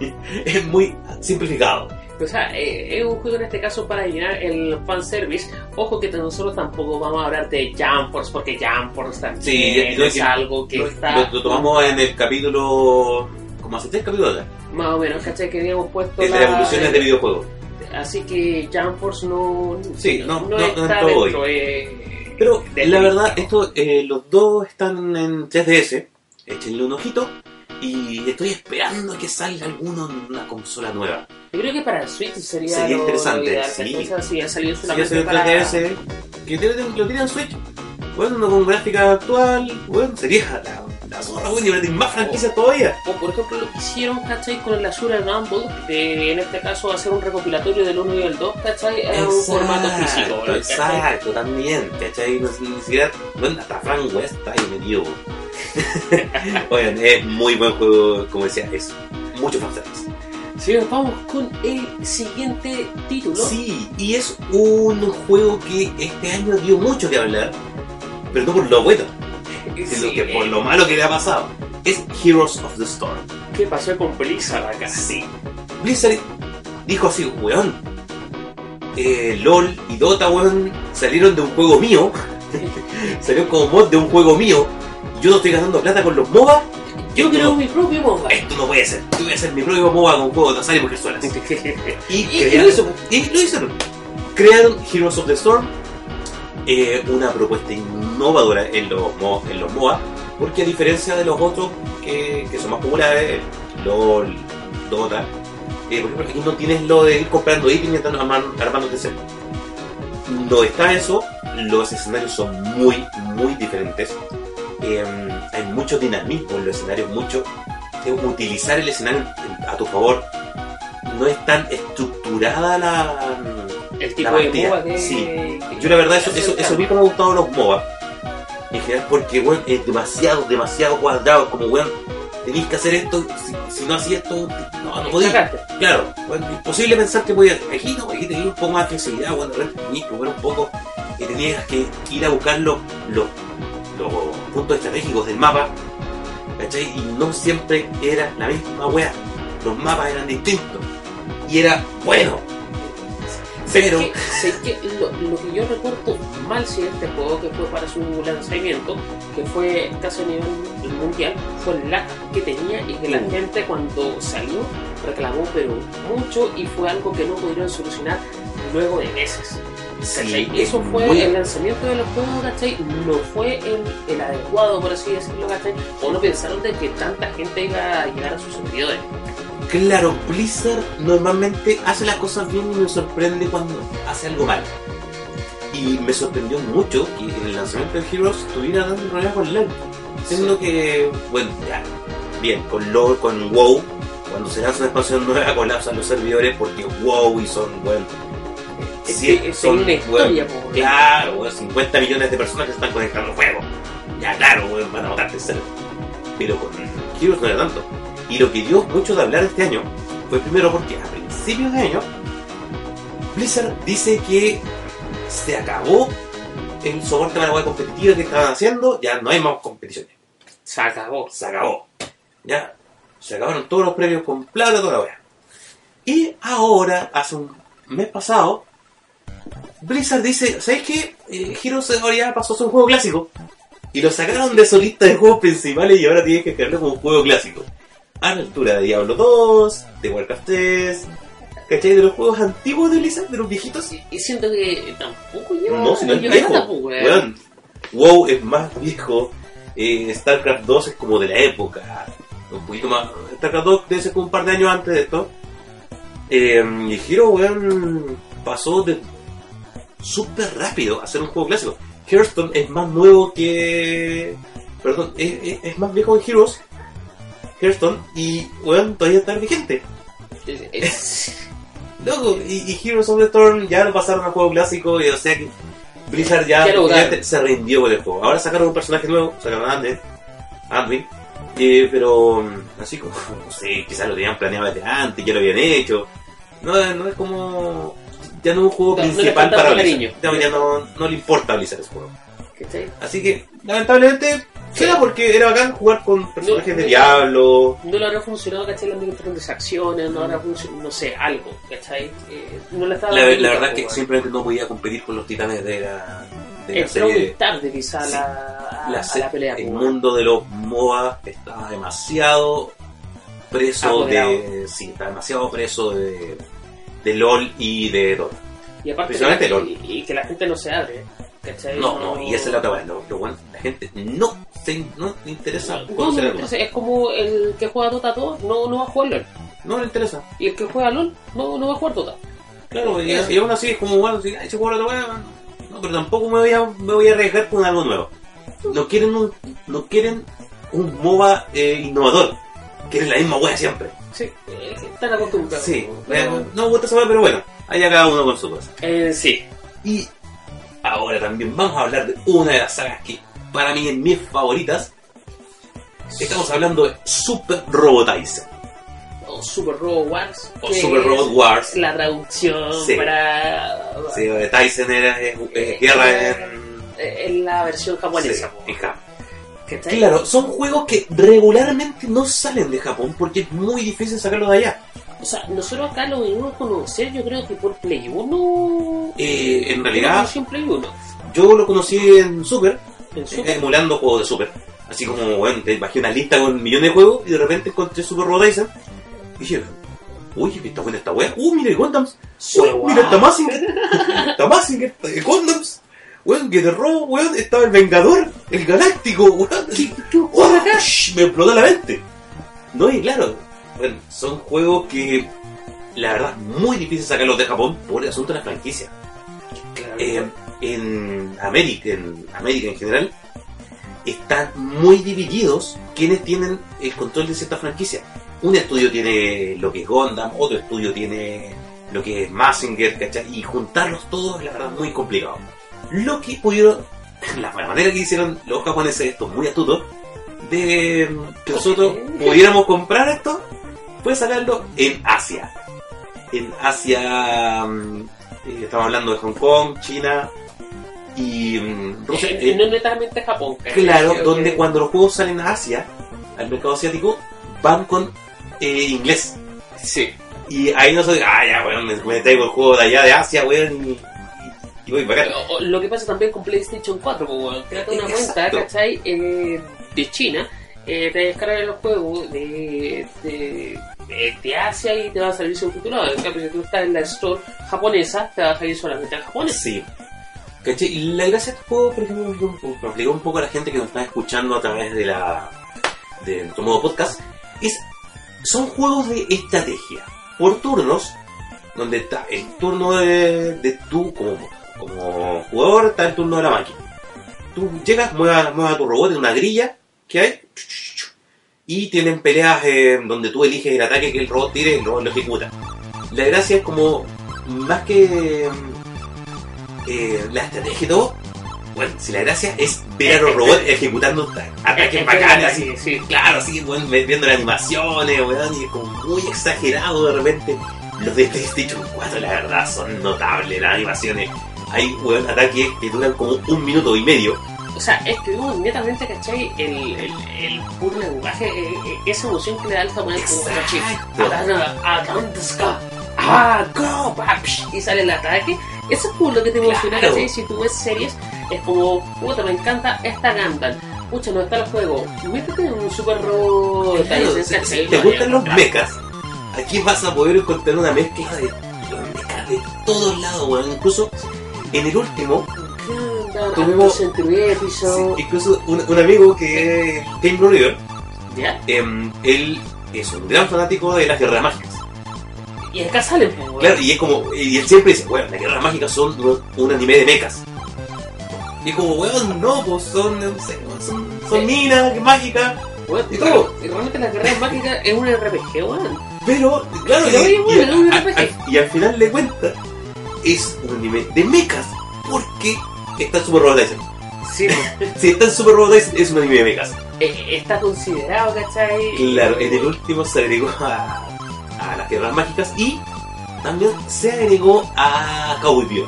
es muy simplificado. O sea, eh, es un juego en este caso para llenar el fanservice. Ojo que nosotros tampoco vamos a hablar de Jump Force, porque Jump Force también Sí, es que- algo que Lo, está lo- lo tomamos en el capítulo. como hace tres capítulos atrás. más o menos, ¿cachai? Que habíamos puesto Es de la- evoluciones de videojuegos. Así que Jump Force no, Sí, no- no- no está hoy. dentro. eh, Pero la verdad, esto, eh, los dos están en 3DS. Échenle un ojito. Y estoy esperando que salga alguno en una consola nueva. Yo creo que para el Switch sería, interesante, ideal, sí. si ha salido solamente para... 3DS, que tiene- lo en Switch. Bueno, con gráfica actual, bueno, sería la, la zorra, bueno, y tiene más franquicias todavía. O por ejemplo lo que hicieron, ¿cachai? Con el Azure Rumble, de en este caso hacer un recopilatorio del 1 y el 2, ¿cachai? En un formato físico, ¿verdad? ¿cachai? Exacto, también, ¿cachai? No, ni siquiera, bueno, hasta Frank West está ahí metido. Oigan, es muy buen juego, como decía, es mucho fanservice. Sí, vamos con el siguiente título. Sí, y es un juego que este año dio mucho que hablar, pero no por lo bueno, sino que por lo malo que le ha pasado. Es Heroes of the Storm. ¿Qué pasó con Blizzard acá? Sí. Blizzard dijo así, weón. eh, LOL y Dota, weón, salieron de un juego mío. Salió como mod de un juego mío. Yo no estoy ganando plata con los MOBA. Yo creo no- mi propio MOBA. Esto no puede ser. Yo voy a hacer mi propio MOBA con juegos de azar y mujerzuelas. Y, Y- y crearon- lo hizo. y lo hicieron. Crearon Heroes of the Storm, eh, una propuesta innovadora en los, en los MOA, porque a diferencia de los otros que, que son más populares, LOL, Dota, eh, por ejemplo, aquí no tienes lo de ir comprando ítems y armando- armándote set. No está eso, los escenarios son muy, muy diferentes. Eh, hay mucho dinamismo en los escenarios, mucho eh, utilizar el escenario a tu favor. No es tan estructurada la, El tipo La de MOBA que... sí. que- yo la verdad, eso, que eso, eso mismo me ha gustado los MOBA. En general, porque, weón, es demasiado, demasiado cuadrado. Como, weón, tenéis que hacer esto. Si, si no hacías esto, no, no. Cagaste. Claro, bueno, imposible pensar que podías. Aquí no, aquí tenías un poco más de flexibilidad, tenías que mover un poco. Y tenías que ir a buscar los, los, los puntos estratégicos del mapa. ¿Cachai? Y no siempre era la misma weá. Los mapas eran distintos. Y era bueno. Pero. que, sé que lo, lo que yo recuerdo mal si este juego que fue para su lanzamiento, que fue casi a nivel mundial, fue el lag que tenía y que la Mm. gente cuando salió reclamó pero mucho y fue algo que no pudieron solucionar luego de meses. Eso fue muy- el lanzamiento de los juegos, ¿cachai? No fue el, el adecuado, por así decirlo, ¿cachai? O no pensaron de que tanta gente iba a llegar a sus servidores. Claro, Blizzard normalmente hace las cosas bien y me sorprende cuando hace algo mal. Y me sorprendió mucho que en el lanzamiento de Heroes estuviera dando problemas con LOL. Siendo que, bueno, ya, bien, con LOL, con WoW, cuando se lanza una expansión nueva colapsan los servidores porque WoW y son, bueno, Es sí, que son, una historia. Claro, bueno, 50 millones de personas que están conectando al juego. Ya, claro, bueno, van a matarte el server. Pero con Heroes no era tanto. Y lo que dio mucho de hablar este año fue primero porque a principios de año Blizzard dice que se acabó el soporte para la web competitiva que estaban haciendo, ya no hay más competiciones. Se acabó. Se acabó. Ya se acabaron todos los premios con plata, toda la wea. Y ahora, hace un mes pasado, Blizzard dice, ¿sabes qué? Eh, Heroes ahora ya pasó a ser un juego clásico. Y lo sacaron de su lista de juegos principales y ahora tiene que quedarlo como un juego clásico. A la altura de Diablo 2, de Warcraft 3, ¿cachai? De los juegos antiguos de Blizzard, de los viejitos. Y, y siento que tampoco lleva. No, si no es viejo. tampoco, eh. WoW es más viejo. eh, StarCraft 2 es como de la época. Un poquito más. StarCraft 2 debe ser como un par de años antes de esto. Eh, y Hero, weón, pasó de súper rápido a ser un juego clásico. Hearthstone es más nuevo que. Perdón, es, es- es más viejo que Heroes. Hearthstone y, weón, todavía está vigente. Loco, y, y Heroes of the Storm ya lo pasaron a juego clásico, y o sea que Blizzard ya, Ya se rindió con el juego. Ahora sacaron un personaje nuevo, sacaron a Anduin, Anduin, eh, pero mm, así como, no sé, quizás lo tenían planeado desde antes, ya lo habían hecho. No, no es como. Ya no es un juego No, principal para Blizzard. No, ya no, no le importa a Blizzard ese juego. ¿cachai? Así que, lamentablemente, será porque era bacán jugar con personajes de. Diablo. No le habrá funcionado, ¿cachai? Las microtransacciones, no habrá funcionado, no sé, algo, ¿cachai? Eh, no le estaba La, la verdad es que simplemente no podía competir con los titanes de la, de la Entró muy tarde quizá Sí. la, a, La a la pelea. el pues, mundo de los MOA estaba demasiado preso Apoderado. de. Sí, está demasiado preso de, de LOL y de Dota. Y aparte que LOL. y, y que la gente no se abre, ¿cachai? No, no, y esa es la otra. Lo, lo bueno, la gente no, se, no le interesa No, no, conocer no, es como el que juega Dota 2 no, no va a jugar LOL. No le interesa. Y el que juega LOL no, no va a jugar Dota. Claro, y, y aún así es como, bueno, si se juega la otra wea, No, pero tampoco me voy, a, me voy a arriesgar con algo nuevo. No quieren un, no quieren un MOBA eh, innovador. Quieren la misma wea siempre. Sí, están acostumbrados. Sí, Pero- eh, no me gusta esa wea, pero bueno, allá cada uno con su cosa. Eh, sí. Y ahora también vamos a hablar de una de las sagas que para mí es mis favoritas. Estamos hablando de Super Robotizer. O Super Robot Wars. O que Super Robot Wars. La traducción Sí. para. Sí, de Tyson era es, es guerra en, eh, en la versión japonesa. sí, po, en Japón. ¿Cachai? Claro, son juegos que regularmente no salen de Japón porque es muy difícil sacarlos de allá. O sea, nosotros acá lo venimos a conocer, yo creo que por Play 1. Eh, en realidad, en Play 1. yo lo conocí en Super, En eh, Super. emulando juegos de Super. Así como, bueno, te bajé una lista con millones de juegos y de repente encontré Super Robotizer. Y dije, uy, está buena esta wea. Uh, mira el Gundams. Uy, mira esta Mazinger. Esta Mazinger, el Gundams. Weón, que robo, weón, estaba el Vengador, el Galáctico, weón. ¡Shh! me explotó la mente. No, y claro, bueno, son juegos que la verdad es muy difícil sacarlos de Japón por el asunto de la franquicia. Claro. Eh, en América, en América en general, están muy divididos quienes tienen el control de cierta franquicia. Un estudio tiene lo que es Gundam, otro estudio tiene lo que es Mazinger, ¿cachai? Y juntarlos todos, la verdad, es muy complicado. Lo que pudieron, la manera que hicieron los japoneses, esto muy astuto, de que nosotros pudiéramos comprar esto, fue sacarlo en Asia. En Asia, mm, eh, estamos hablando de Hong Kong, China y mm, Rusia. Eh, no netamente Japón. claro, donde que- cuando los juegos salen a Asia, al mercado asiático, van con eh, inglés. Sí. Y ahí no soy, ah, ya, weón, me, me traigo el juego de allá de Asia, weón, y, y voy para acá. O- o Lo que pasa también con PlayStation 4, pues, bueno, créate una cuenta, Exacto. ¿cachai? Eh, de China, eh, te descargas los juegos de, de, de, de Asia y te va a salir subtitulado. En cambio, si tú estás en la store japonesa, te va a salir solamente en japonés. Sí. ¿Cachai? Y la gracia de este juego, por ejemplo, explico un poco a la gente que nos está escuchando a través de la de nuestro modo podcast, es son juegos de estrategia por turnos, donde está el turno de, de tú como, como jugador, está el turno de la máquina. Tú llegas, mueves, mueves a tu robot en una grilla que hay, y tienen peleas eh, donde tú eliges el ataque que el robot tire y el robot lo ejecuta. La gracia es como, más que eh, la estrategia y todo, bueno, si la gracia es ver a los robots ejecutando ataques Es- bacanes, es- así, sí, sí. claro, así, bueno, viendo las animaciones, weón, y es como muy exagerado de repente. Los de PlayStation 4, la verdad, son notables las animaciones. Hay, weón, ataques que duran como un minuto y medio. O sea, es que uno netamente, ¿cachai? El, el, el puro lenguaje, eh, eh, esa emoción que le da el japonés como ¿cachai? Atana, Atantaska, ah, go, psh, y sale el ataque. Eso es como lo que te emociona, Claro. ¿cachai? Si tú ves series, es como, puta, me encanta esta Gundam. Pucha, no está el juego. Métete en un super robot. Claro, si, si te Lo gustan los mechas, aquí vas a poder encontrar una mezcla de los mechas de todos lados, weón. Incluso en el último, Tuvimos- sí, incluso un, un amigo que es Game Blue River, ¿Ya? em, él es un gran fanático de las guerras mágicas. Y acá salen, pues. Claro, y es como, y él siempre dice, bueno, las guerras mágicas son un, un anime de mechas. Y es como, weón, no, pues son, no sé, son, son minas mágicas. Weón, Y todo. realmente la carrera mágica es un RPG, weón. Pero, claro, y, bueno, y- a- y al final de cuentas, es un anime de mechas. Porque está en Super Robot Tyson. Sí, Si está en Super Robot Tyson, es un anime de mechas. eh, está considerado, ¿cachai? Claro, en el último se agregó a, a las guerras mágicas y también se agregó a Cowboy Vivo.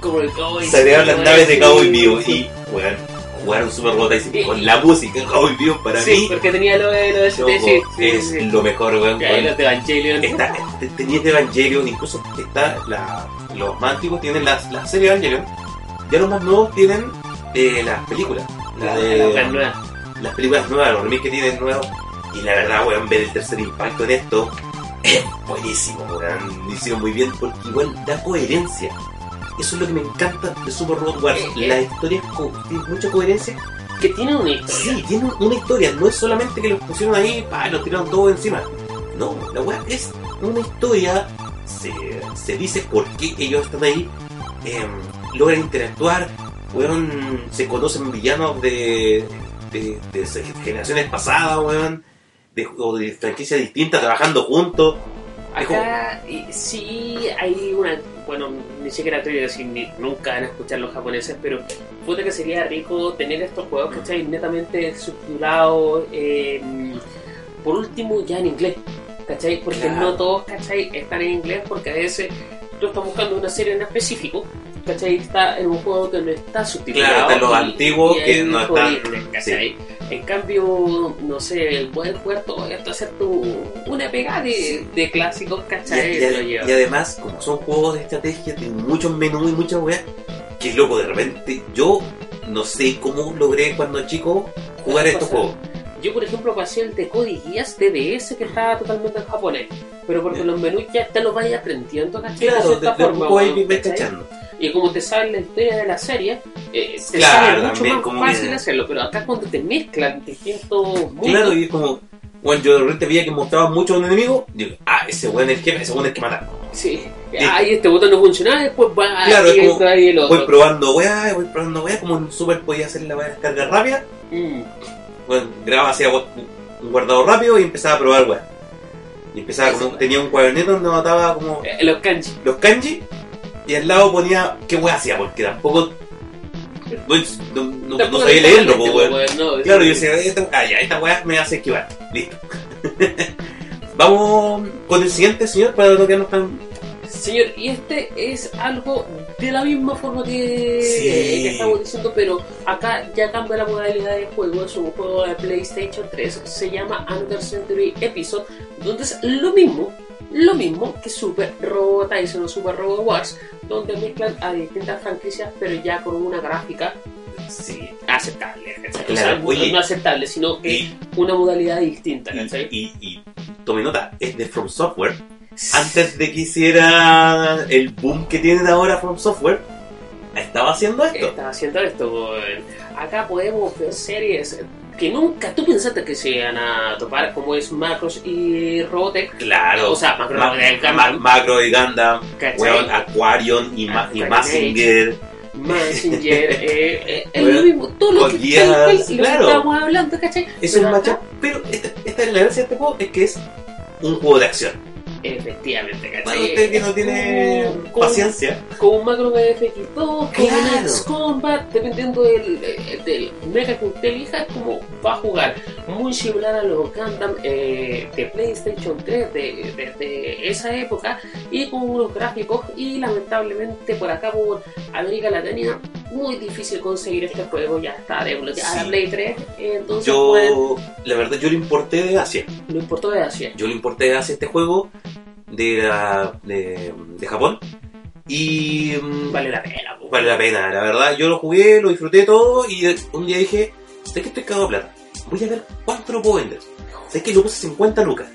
Como el Cowboy. Se agregaron las sí, naves de sí. Cowboy Vivo y, bueno, jugaron Super Robot Tyson Y- con la música Cowboy Vivo para Sí, mí. porque tenía lo de, lo de loco, sí, sí, sí, es sí. lo mejor, weón. Los de Evangelion. Está, te- tenías de Evangelion, incluso está la, los más antiguos tienen las, la serie Evangelion, ya los más nuevos tienen eh, las películas. La de- la nueva. las películas nuevas, los remakes que tienen nuevos. Y la verdad, weón, ver el tercer impacto en esto es buenísimo, weón. Lo hicieron muy bien porque igual da coherencia. Eso es lo que me encanta de Super Robot Wars. Eh, eh. La historia tiene mucha coherencia. Que tiene una historia. Sí, tiene una historia. No es solamente que los pusieron ahí y los tiraron todo encima. No, la weá es una historia. Se, se dice por qué ellos están ahí. em, logran interactuar. Weón, se conocen villanos de, de, generaciones pasadas, weón. De, o de franquicias distintas trabajando juntos. Acá sí hay una, bueno, ni siquiera te voy a decir, ni, nunca van a escuchar los japoneses, pero puta que sería rico tener estos juegos, ¿cachai? Netamente subtitulados, eh, por último ya en inglés, ¿cachai? Porque Claro. no todos, ¿cachai? Están en inglés porque a veces tú estás buscando una serie en específico, ¿cachai? Está en un juego que no está subtitulado. Claro, los antiguos que no están- ¿cachai? En cambio, no sé, el poder jugar todo esto, hacer tu, una pegada de, de clásicos, Y, ¿cachai? y- lo lleva. y además, como son juegos de estrategia, tienen muchos menús y muchas weas, que loco, de repente yo no sé cómo logré cuando chico jugar estos juegos. Yo, por ejemplo, pasé el de Cody Guías DDS que estaba totalmente en japonés. Pero porque los menús ya te los vayas aprendiendo, ¿cachai? Claro, de cierta de forma. ahí cachando. Y como te sabe la historia de la serie, eh, te Claro, sale mucho también más como fácil que- hacerlo. Pero acá cuando te mezclan distintos mundos, Claro, y es como, bueno, yo de repente veía que mostraban mucho a un enemigo, digo, ah, ese weón es el jefe, ese es el que mata. sí. Ay, este botón no funciona, después va Claro, es como, ahí el otro. Voy probando weá, voy probando weá, como en Super podía hacer la weá de descarga rápida, Mm. Bueno, grababa, hacía un guardado rápido y empezaba a probar weá. Y empezaba como, tenía un cuadernito donde anotaba como Eh, los kanji. los kanji y al lado ponía qué weá hacía, porque tampoco pues, no, no- sabía leerlo, directamente, pues, weón. no, Claro, yo decía, esta, ah, ya, esta weá me hace esquivar. Listo. Vamos con el siguiente, señor, para no quedarnos tan. Señor, y este es algo de la misma forma que, Sí. que estamos diciendo, pero acá ya cambia la modalidad de juego. Es un juego de PlayStation 3, se llama Under Century Episode, donde es lo mismo, lo mismo que Super Robot Tyson o Super Robot Wars, donde mezclan a distintas franquicias, pero ya con una gráfica Sí. aceptable. Claro, o sea, oye. no aceptable, sino que Y, una modalidad distinta. y, y, y tome nota, es de From Software. Antes de que hiciera el boom que tienen ahora From Software, estaba haciendo esto. está haciendo esto. Acá podemos ver series que nunca tú pensaste que se iban a topar, como es Macros y Robotech. Claro. O sea, Macro Ma-. Ma- Macro y Gundam, weón, Aquarion y, Ma- y Aquarion Mazinger. Messenger, eh, eh, es lo mismo, todo lo que, lo que claro. estábamos hablando, ¿cachai? Es Pero un matchup, pero esta, esta es la gracia de este juego, es que es un juego de acción. Efectivamente, Para ¿cachai? usted que no tiene Con- paciencia, con un macro de FX2, con Claro. un X Combat, dependiendo del, del mega que usted elija, es como va a jugar. Muy similar a los Gundam eh, de PlayStation 3 de, de- de esa época y con unos gráficos. Y lamentablemente, por acá, por América Latina, muy difícil conseguir este juego. Ya está desbloqueada la Sí. Play 3, entonces pues, yo, la verdad, yo lo importé de Asia. lo importó de Asia. Yo lo importé de Asia este juego de, la- de, de Japón y mm, Vale la pena. po. vale la pena, la verdad. Yo lo jugué, lo disfruté todo y un día dije, sé que estoy cagado de plata. Voy a ver cuánto lo puedo vender. Sé que lo puse 50 lucas.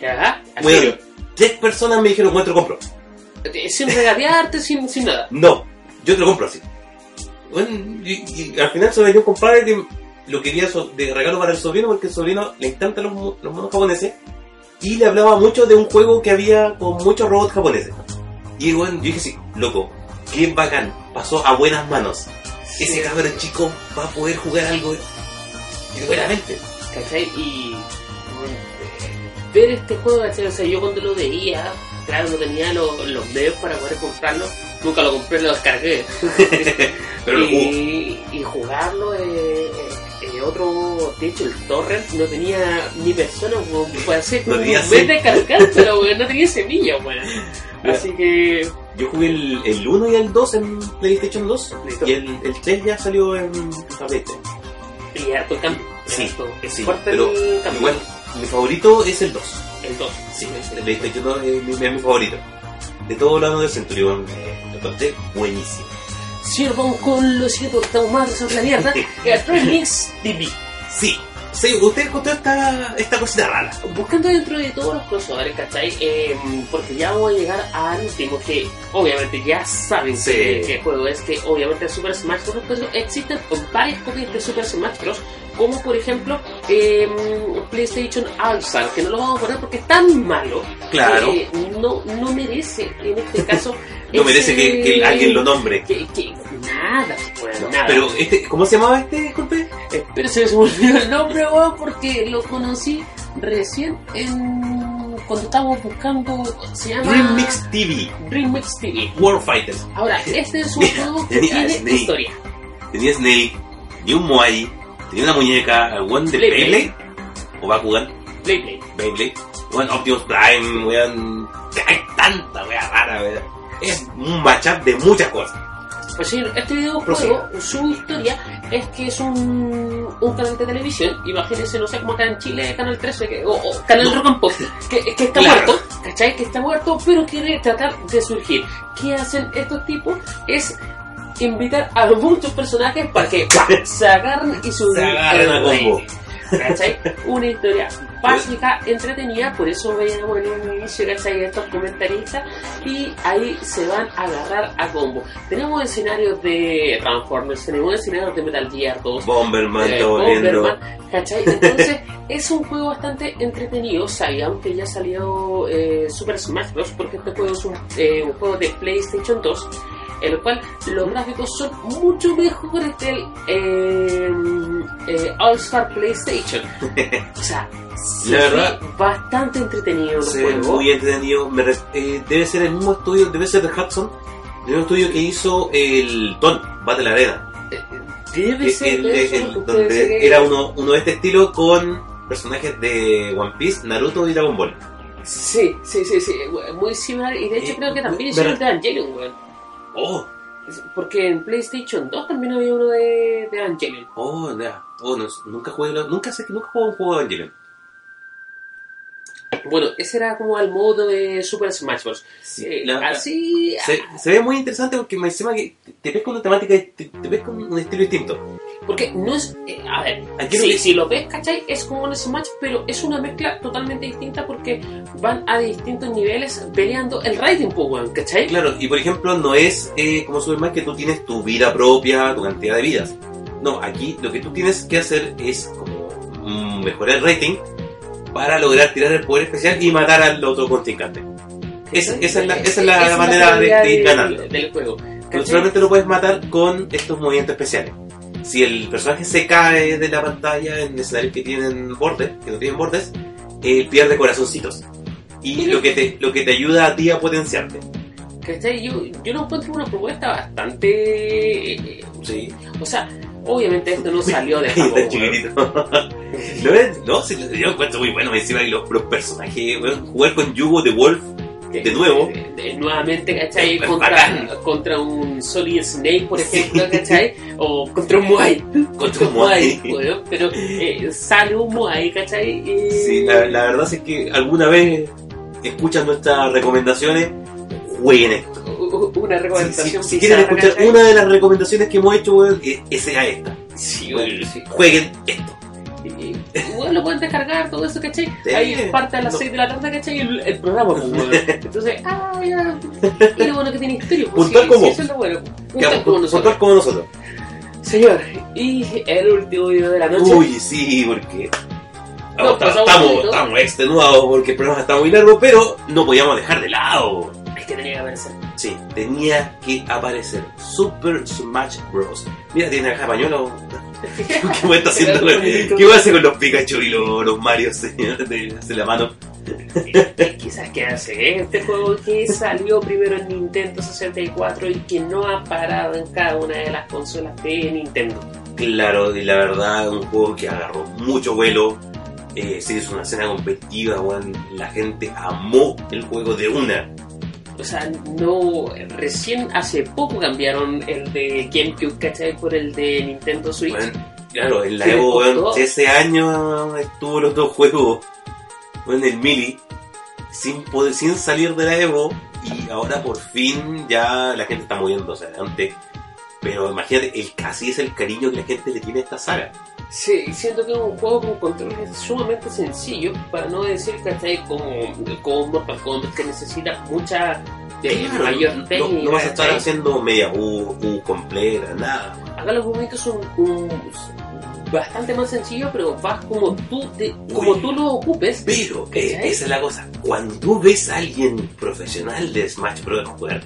¿Ya? ¿En Bueno, tres personas me dijeron, muestro compro. Eh, Sin regatearte, sin, sin nada. No, yo te lo compro así. Bueno, y, y al final se lo vendió un compadre que lo quería de regalo para el sobrino porque el sobrino le encantan los, los monos japoneses y le hablaba mucho de un juego que había con muchos robots japoneses. Y bueno, yo dije sí, loco, qué bacán, pasó a buenas manos. Ese cabrón chico va a poder jugar algo buenamente. ¿Cachai? Y. bueno, ver este juego, ¿cachai? O sea, yo cuando lo veía, claro, no tenía lo- los medios para poder comprarlo, nunca lo compré, lo descargué. Pero y, y jugarlo, eh, eh, eh, otro, de hecho, el torrent no tenía ni persona, weón, puede ser No un mes sem- de cargárselo, weón, no tenía semilla, weón. Así que, Yo jugué el, el 1 y el 2 en PlayStation 2 Listo. y el, el 3 ya salió en PlayStation. y harto cambio. Sí, harto sí, fuerte pero el cambio. igual mi favorito es el 2. El 2. Sí, el PlayStation 2 es mi, es mi favorito. De todos los del Century, weón, eh, encontré buenísimo. Si nos vamos con lo porque estamos más sobre la mierda, el Remix TV. Sí, sí, usted encontró esta, esta cosita rara. Buscando dentro de todos los crossovers, ¿cachai? Eh, porque ya vamos a llegar al último, que obviamente ya saben Sí. que, que juego es, que obviamente Super Smash Bros. Pero existen varias copias de Super Smash Bros. Como por ejemplo eh, PlayStation All-Star, que no lo vamos a poner porque es tan malo. Claro. que no, no merece, en este caso. No merece que, que alguien lo nombre. Que, que nada, bueno, nada. Pero, este, ¿cómo se llamaba este, disculpe? Pero se me olvidó el nombre, weón, porque lo conocí recién en. cuando estábamos buscando. Se llama. Dream Mix TV, Dream Mix TV. World Fighters. Ahora, este es un juego que tenía tiene Snake. historia. Tenía Snake, tenía un Moai, tenía una muñeca, algún de Beyblade. Beyblade, o Bakugan, Play. Beyblade, bueno, Optimus Prime, weón, hay tanta wea rara, weón. Es un matchup de muchas cosas. Pues sí, este videojuego, su historia es que es un, un canal de televisión, imagínense, no sé, como acá en Chile, Canal 13, que- o, o Canal No. Rock and Pop, que, que está Claro. muerto, ¿cachai? Que está muerto, pero quiere tratar de surgir. ¿Qué hacen estos tipos? Es invitar a muchos personajes para que se agarren y suban Se agarren a combo. ¿Cachai? Una historia básica, entretenida, por eso veíamos en un inicio, ¿cachai? Estos comentaristas y ahí se van a agarrar a combo. Tenemos escenarios de Transformers, tenemos escenarios de Metal Gear 2, Bomberman eh. Bomberman, ¿cachai? Entonces es un juego bastante entretenido, sabían que ya salió eh, Super Smash Bros. porque este juego es un, eh, un juego de PlayStation 2 en el cual los gráficos son mucho mejores del eh, eh, All Star PlayStation. O sea, se La ve verdad, bastante entretenido el Se ve juego. muy entretenido. Me eh, debe ser el mismo estudio, debe ser de Hudson, el mismo estudio que hizo el Ton, Battle Arena. Debe Eh, ser el- eso, el- donde debe era uno, uno de este estilo con personajes de One Piece, Naruto y Dragon Ball. Sí, sí, sí, sí, muy similar. Y de hecho Eh, creo que también hicieron de Evangelion, weón. Oh, Porque en PlayStation 2 también había uno de, de Evangelion. oh, ya. Oh, no, nunca jugué, nunca sé que nunca jugué un juego de Evangelion. Bueno, ese era como el modo de Super Smash Bros. Sí, Eh, la- así. se, se ve muy interesante porque me encima que te, ves con una temática, te, te ves con un estilo distinto. Porque no es. eh, a ver, Aquí si, no- si lo ves, ¿cachai? Es como un Smash, pero es una mezcla totalmente distinta porque van a distintos niveles peleando el rating, pues, ¿cachai? Claro, y por ejemplo, no es eh, como Superman que tú tienes tu vida propia, tu cantidad de vidas. No, aquí lo que tú tienes que hacer es como mm, mejorar el rating para lograr tirar el poder especial y matar al otro contrincante. Esa, esa es la, esa es la manera de, de ir ganando. del, del juego. Pero solamente lo puedes matar con estos movimientos especiales. Si el personaje se cae de la pantalla en escenarios que tienen bordes, que no tienen bordes, eh, pierde corazoncitos. Y lo que, te, lo que te ayuda a ti a potenciarte. ¿Cachai? Yo, yo lo encuentro una propuesta bastante. eh, Sí. O sea, obviamente esto no salió de Japón. tan chiquitito. No, sí, yo encuentro muy bueno. Encima que los, los personajes, weón, jugar con Yugo de Wolf, de nuevo. De- de- nuevamente, ¿cachai? Contra, contra un Solid Snake, por Sí. ejemplo, ¿cachai? O contra un Moai. Contra un Moai. weón, pero eh, sale un Moai, ¿cachai? Y- Sí, la, la verdad es que alguna vez escuchan nuestras recomendaciones, jueguen esto. Una Si, recomendación si- si quieren escuchar una de las recomendaciones que hemos hecho, weón, esa sea esta. Sí, weón, sí. Jueguen esto. Y, bueno, lo pueden descargar, todo eso, ¿cachai? Ahí parte a las No. 6 de la tarde, ¿cachai? El, el programa, pues. Entonces, ah, ya. Y lo bueno que tiene historia, pues, Puntual como. sí, eso es lo bueno. Que Puntual vamos, como puntual nosotros. como nosotros. Señor, y el último video de la noche. Uy, sí, porque. No, estamos, estamos extenuados porque el programa está muy largo, pero no podíamos dejar de lado. Es que tenía que aparecer. Sí, tenía que aparecer Super Smash Bros. Mira, tiene acá pañuelo. ¿Qué haciendo? con- ¿Qué va a hacer con los Pikachu y los, los Mario señor, de, de la mano? Quizás que hace este juego que salió primero en Nintendo 64 y que no ha parado en cada una de las consolas de Nintendo. Claro, y la verdad, un juego que agarró mucho vuelo. Eh, se hizo una escena competitiva, weón. La gente amó el juego de una. O sea, no. Recién hace poco cambiaron el de GameCube, ¿cachai? Por el de Nintendo Switch. Weón, claro, en la ¿Qué le Evo, ese año estuvo los dos juegos. Weón, el Mili, sin poder, sin salir de la Evo. Y ahora por fin ya la gente está moviéndose adelante. Pero imagínate, el casi es el cariño que la gente le tiene a esta saga. Sí, siento que es un juego con controles sumamente sencillo, para no decir ¿cachai? Como, como Mortal Kombat, que necesita mucha Claro, mayor no, técnica. no vas a estar haciendo media U, U completa, nada. Acá los movimientos son un- bastante más sencillos, pero vas como tú, te- como tú lo ocupes. Pero eh, esa es la cosa. Cuando tú ves a alguien profesional de Smash Bros. jugar,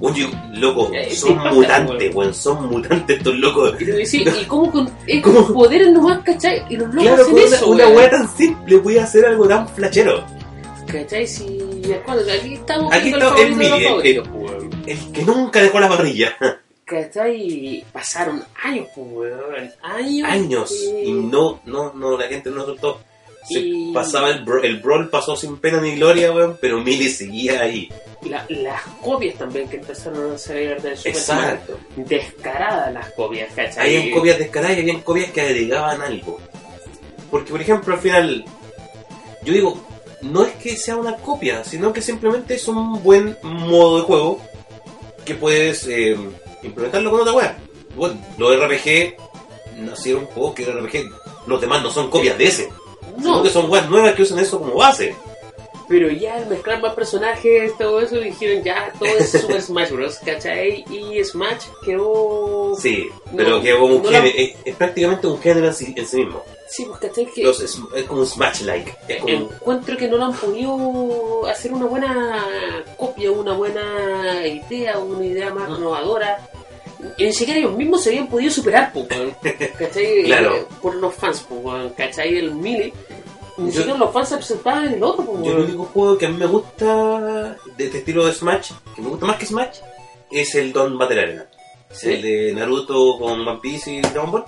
oye, loco, Eh, son sí, mutantes, weón, son mutantes estos locos. Voy a decir, ¿y cómo con es ¿Cómo? poderes nomás, cachai? Y los locos Claro, hacen con una, eso, una weá tan simple voy a hacer algo tan flashero. ¿Cachai? Si aquí estamos Aquí está el el- favoritos, weón. El que nunca dejó la parrilla. ¿Cachai? Pasaron años, pues, weón. Años. Años. que- Y no, no, no, la gente no soltó. Se Y- pasaba el, bro- el brawl pasó sin pena ni gloria, weón, pero Mili seguía ahí. La- las copias también que empezaron a salir del Super Smash. Exacto. Descaradas las copias, ¿cachai? Habían copias descaradas y habían copias que agregaban algo. Porque, por ejemplo, al final, yo digo, no es que sea una copia, sino que simplemente es un buen modo de juego que puedes eh, implementarlo con otra wea. Bueno, los RPG nacieron juegos que RPG, los demás no son copias de ese, sino No, que son weas nuevas que usan eso como base. Pero ya al mezclar más personajes, todo eso, dijeron ya, todo es Super Smash Bros, ¿cachai? Y Smash quedó... Sí, pero No, que como un no la- género, es, es prácticamente un género en sí, en sí mismo. Sí, pues, ¿cachai? Que Los- es, es como un Smash-like. Como encuentro que no lo han podido hacer una buena copia, una buena idea, una idea más innovadora. Y ni siquiera ellos mismos se habían podido superar, pues. ¿cachai? Claro. Por los fans, pues, ¿cachai? El Melee. Ni siquiera los fans se presentaban en el otro, pues, Yo el único juego que a mí me gusta de este estilo de Smash, que me gusta más que Smash, es el Don Battle Arena. Sí. El de Naruto con One Piece y Dragon Ball.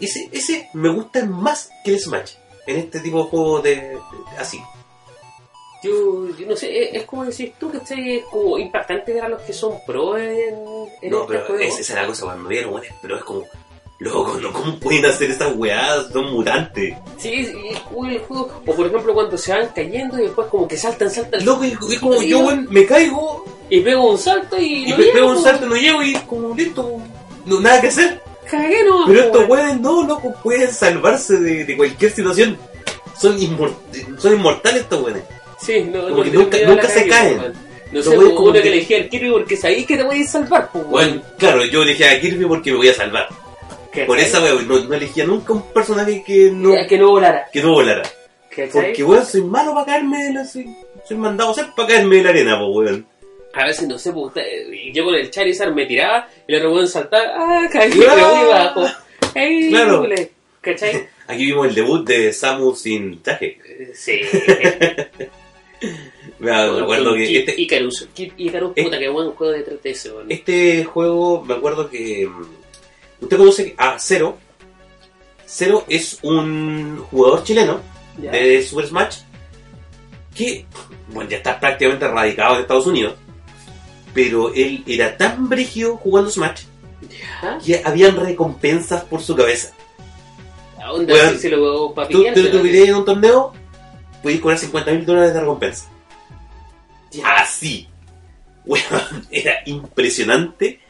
Ese, ese me gusta más que el Smash. En este tipo de juegos de, de- así. Yo, yo no sé, es, es como decís tú, ¿cachai? Es como impactante ver a los que son pro en, en no, este pero juego. es- esa es la cosa cuando vieron, bueno, pero es como, loco, ¿no? ¿cómo pueden hacer estas weadas? Son mutantes. Sí, y es cool el juego. O por ejemplo, cuando se van cayendo y después como que saltan, saltan. Loco, y, y como yo, weón, me caigo Y pego un salto y. y no llego, pego un salto, no llego y como listo, no, nada que hacer. Cagué nomás, Pero estos weones no, loco, pueden salvarse de, de cualquier situación. Son, inmor- son inmortales estos weones. Sí, no, Como no que nunca- a se caen. weón. No sé, como uno que elegía al Kirby porque sabéis que te podéis salvar, pues, Bueno, claro, yo elegí a Kirby porque me voy a salvar. ¿Cachai? Por esa weón, no, no elegía nunca un personaje que no, Que no volara. que no volara. ¿Cachai? Porque weón, soy malo para caerme de la. Soy, soy mandado a ser para caerme de la arena, pues weón. A veces, no sé, pues, usted- yo con el Charizard me tiraba y el otro weón saltaba, ah, caí, Ah. pero muy bajo. Ey, Claro. ¿Cachai? Aquí vimos el debut de Samus sin traje. Eh, Sí. Me acuerdo que Kid este, Icarus. Kid Icarus, puta, que buen juego de 3DS, weón. este juego, me acuerdo que. Usted conoce a Zero. Zero es un jugador chileno de Super Smash que, bueno, ya está prácticamente radicado en Estados Unidos. Pero él era tan brígido jugando Smash ¿Ah? que habían recompensas por su cabeza. ¿A dónde Weón, así se lo a Tú te lo en un torneo, puedes cobrar 50 mil dólares de recompensa. Ya. Así. Era impresionante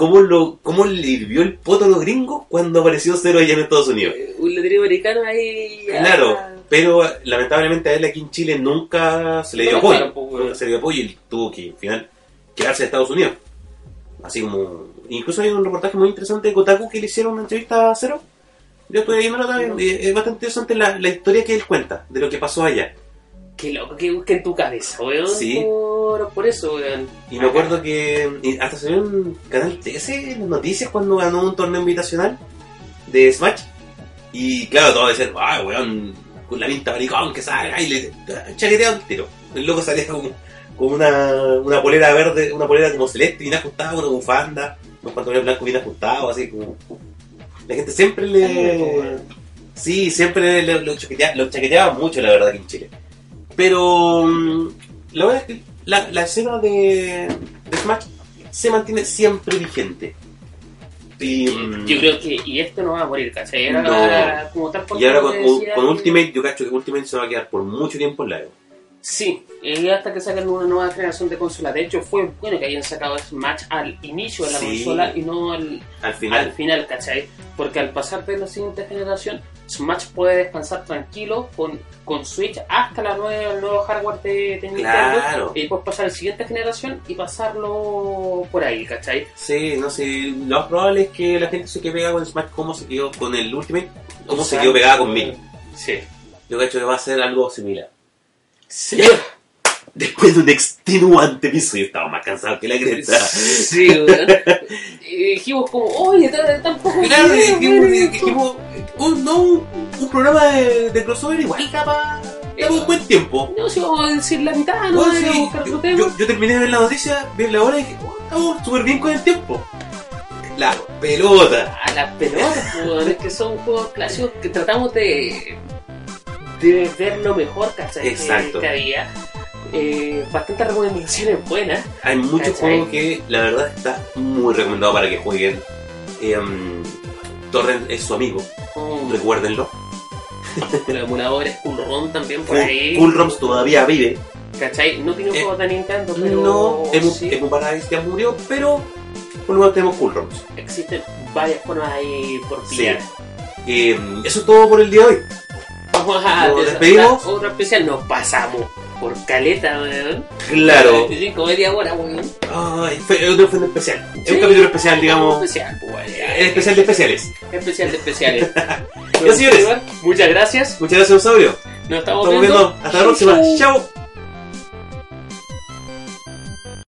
cómo, lo, cómo le hirvió el poto a los gringos cuando apareció Zero allá en Estados Unidos. Eh, Un latinoamericano ahí. ya. Claro, pero eh, lamentablemente a él aquí en Chile nunca se le dio No apoyo. Nunca se le dio apoyo y tuvo que al final quedarse en Estados Unidos. Así como. Incluso hay un reportaje muy interesante de Kotaku que le hicieron una entrevista a Cero. Yo estuve viéndolo también. y Es bastante interesante la, la historia que él cuenta de lo que pasó allá. Qué loco que busque en tu cabeza, weón. Sí. Por, por eso, weón. Y me acuerdo que hasta salió en Canal 13 en las noticias cuando ganó un torneo invitacional de Smash. Y claro, todos decían, ah, weón, con la pinta maricón que salga y le chaquetea un tiro. El loco salía con, con una, una polera verde, una polera como celeste bien ajustada, una bufanda, unos pantalones blancos bien ajustados, así como. La gente siempre le. Sí, siempre le- lo, chaquetea- lo chaqueteaba mucho, la verdad, aquí en Chile. Pero. mm, La verdad es que la, la escena de, de Smash se mantiene siempre vigente. Y, mm, Yo creo que, y esto no va a morir, ¿cachai? Era No. como tal y ahora con, decía Ultimate, yo cacho que Ultimate se va a quedar por mucho tiempo en la Evo. Sí, y hasta que saquen una nueva generación de consolas. De hecho, fue bueno que hayan sacado Smash al inicio de la Sí. consola y no al, Al final. al final, ¿cachai? Porque al pasar de la siguiente generación, Smash puede descansar tranquilo con, con Switch hasta la nueva, el nuevo hardware de, de Nintendo. Claro. Y después pasar a la siguiente generación y pasarlo por ahí, ¿cachai? Sí, no sé, lo más probable es que la gente se quede pegada con Smash como se quedó con el Ultimate, como se quedó pegada con Mini. Sí. Yo cacho que va a ser algo similar. Sí. Después de un extenuante episodio, estaba más cansado que la cresta. Sí. Y dijimos como, oye, tampoco Claro, dijimos, weón, esto". dijimos, un, no, un, programa de, crossover igual daba, daba un buen tiempo. No, si vamos a decir la mitad, no yo, terminé de ver la noticia, vi la hora y dije, oh, estamos súper bien con el tiempo. La pelota. A las pelotas, es que son juegos clásicos que tratamos de, de ver lo mejor ¿cachai? que- Exacto. que había. Eh, bastantes recomendaciones buenas. Hay muchos juegos que la verdad está muy recomendado para que jueguen. Em, Torrent es su amigo, Um, recuérdenlo. los emuladores Cool ROM también por ahí. Cool ROMs todavía vive. ¿Cachai? No tiene Eh, juegos de Nintendo, pero No, Emu, sí Emu Paradise ya murió, pero por lo menos tenemos Cool ROMs. existen varias formas ahí por pillar. Em, eso es todo por el día de hoy. Vamos a Nos despedimos. Otro especial, nos pasamos por caleta, weón. Claro. 25 media hora, weón. Ay, fue un especial. Es un capítulo especial, digamos. Especial, pues, especial de especiales. Especial de especiales. Ya, señores. Muchas gracias. Muchas gracias, Osaurio. Nos estamos, Estamos viendo. Hasta la próxima. Chao.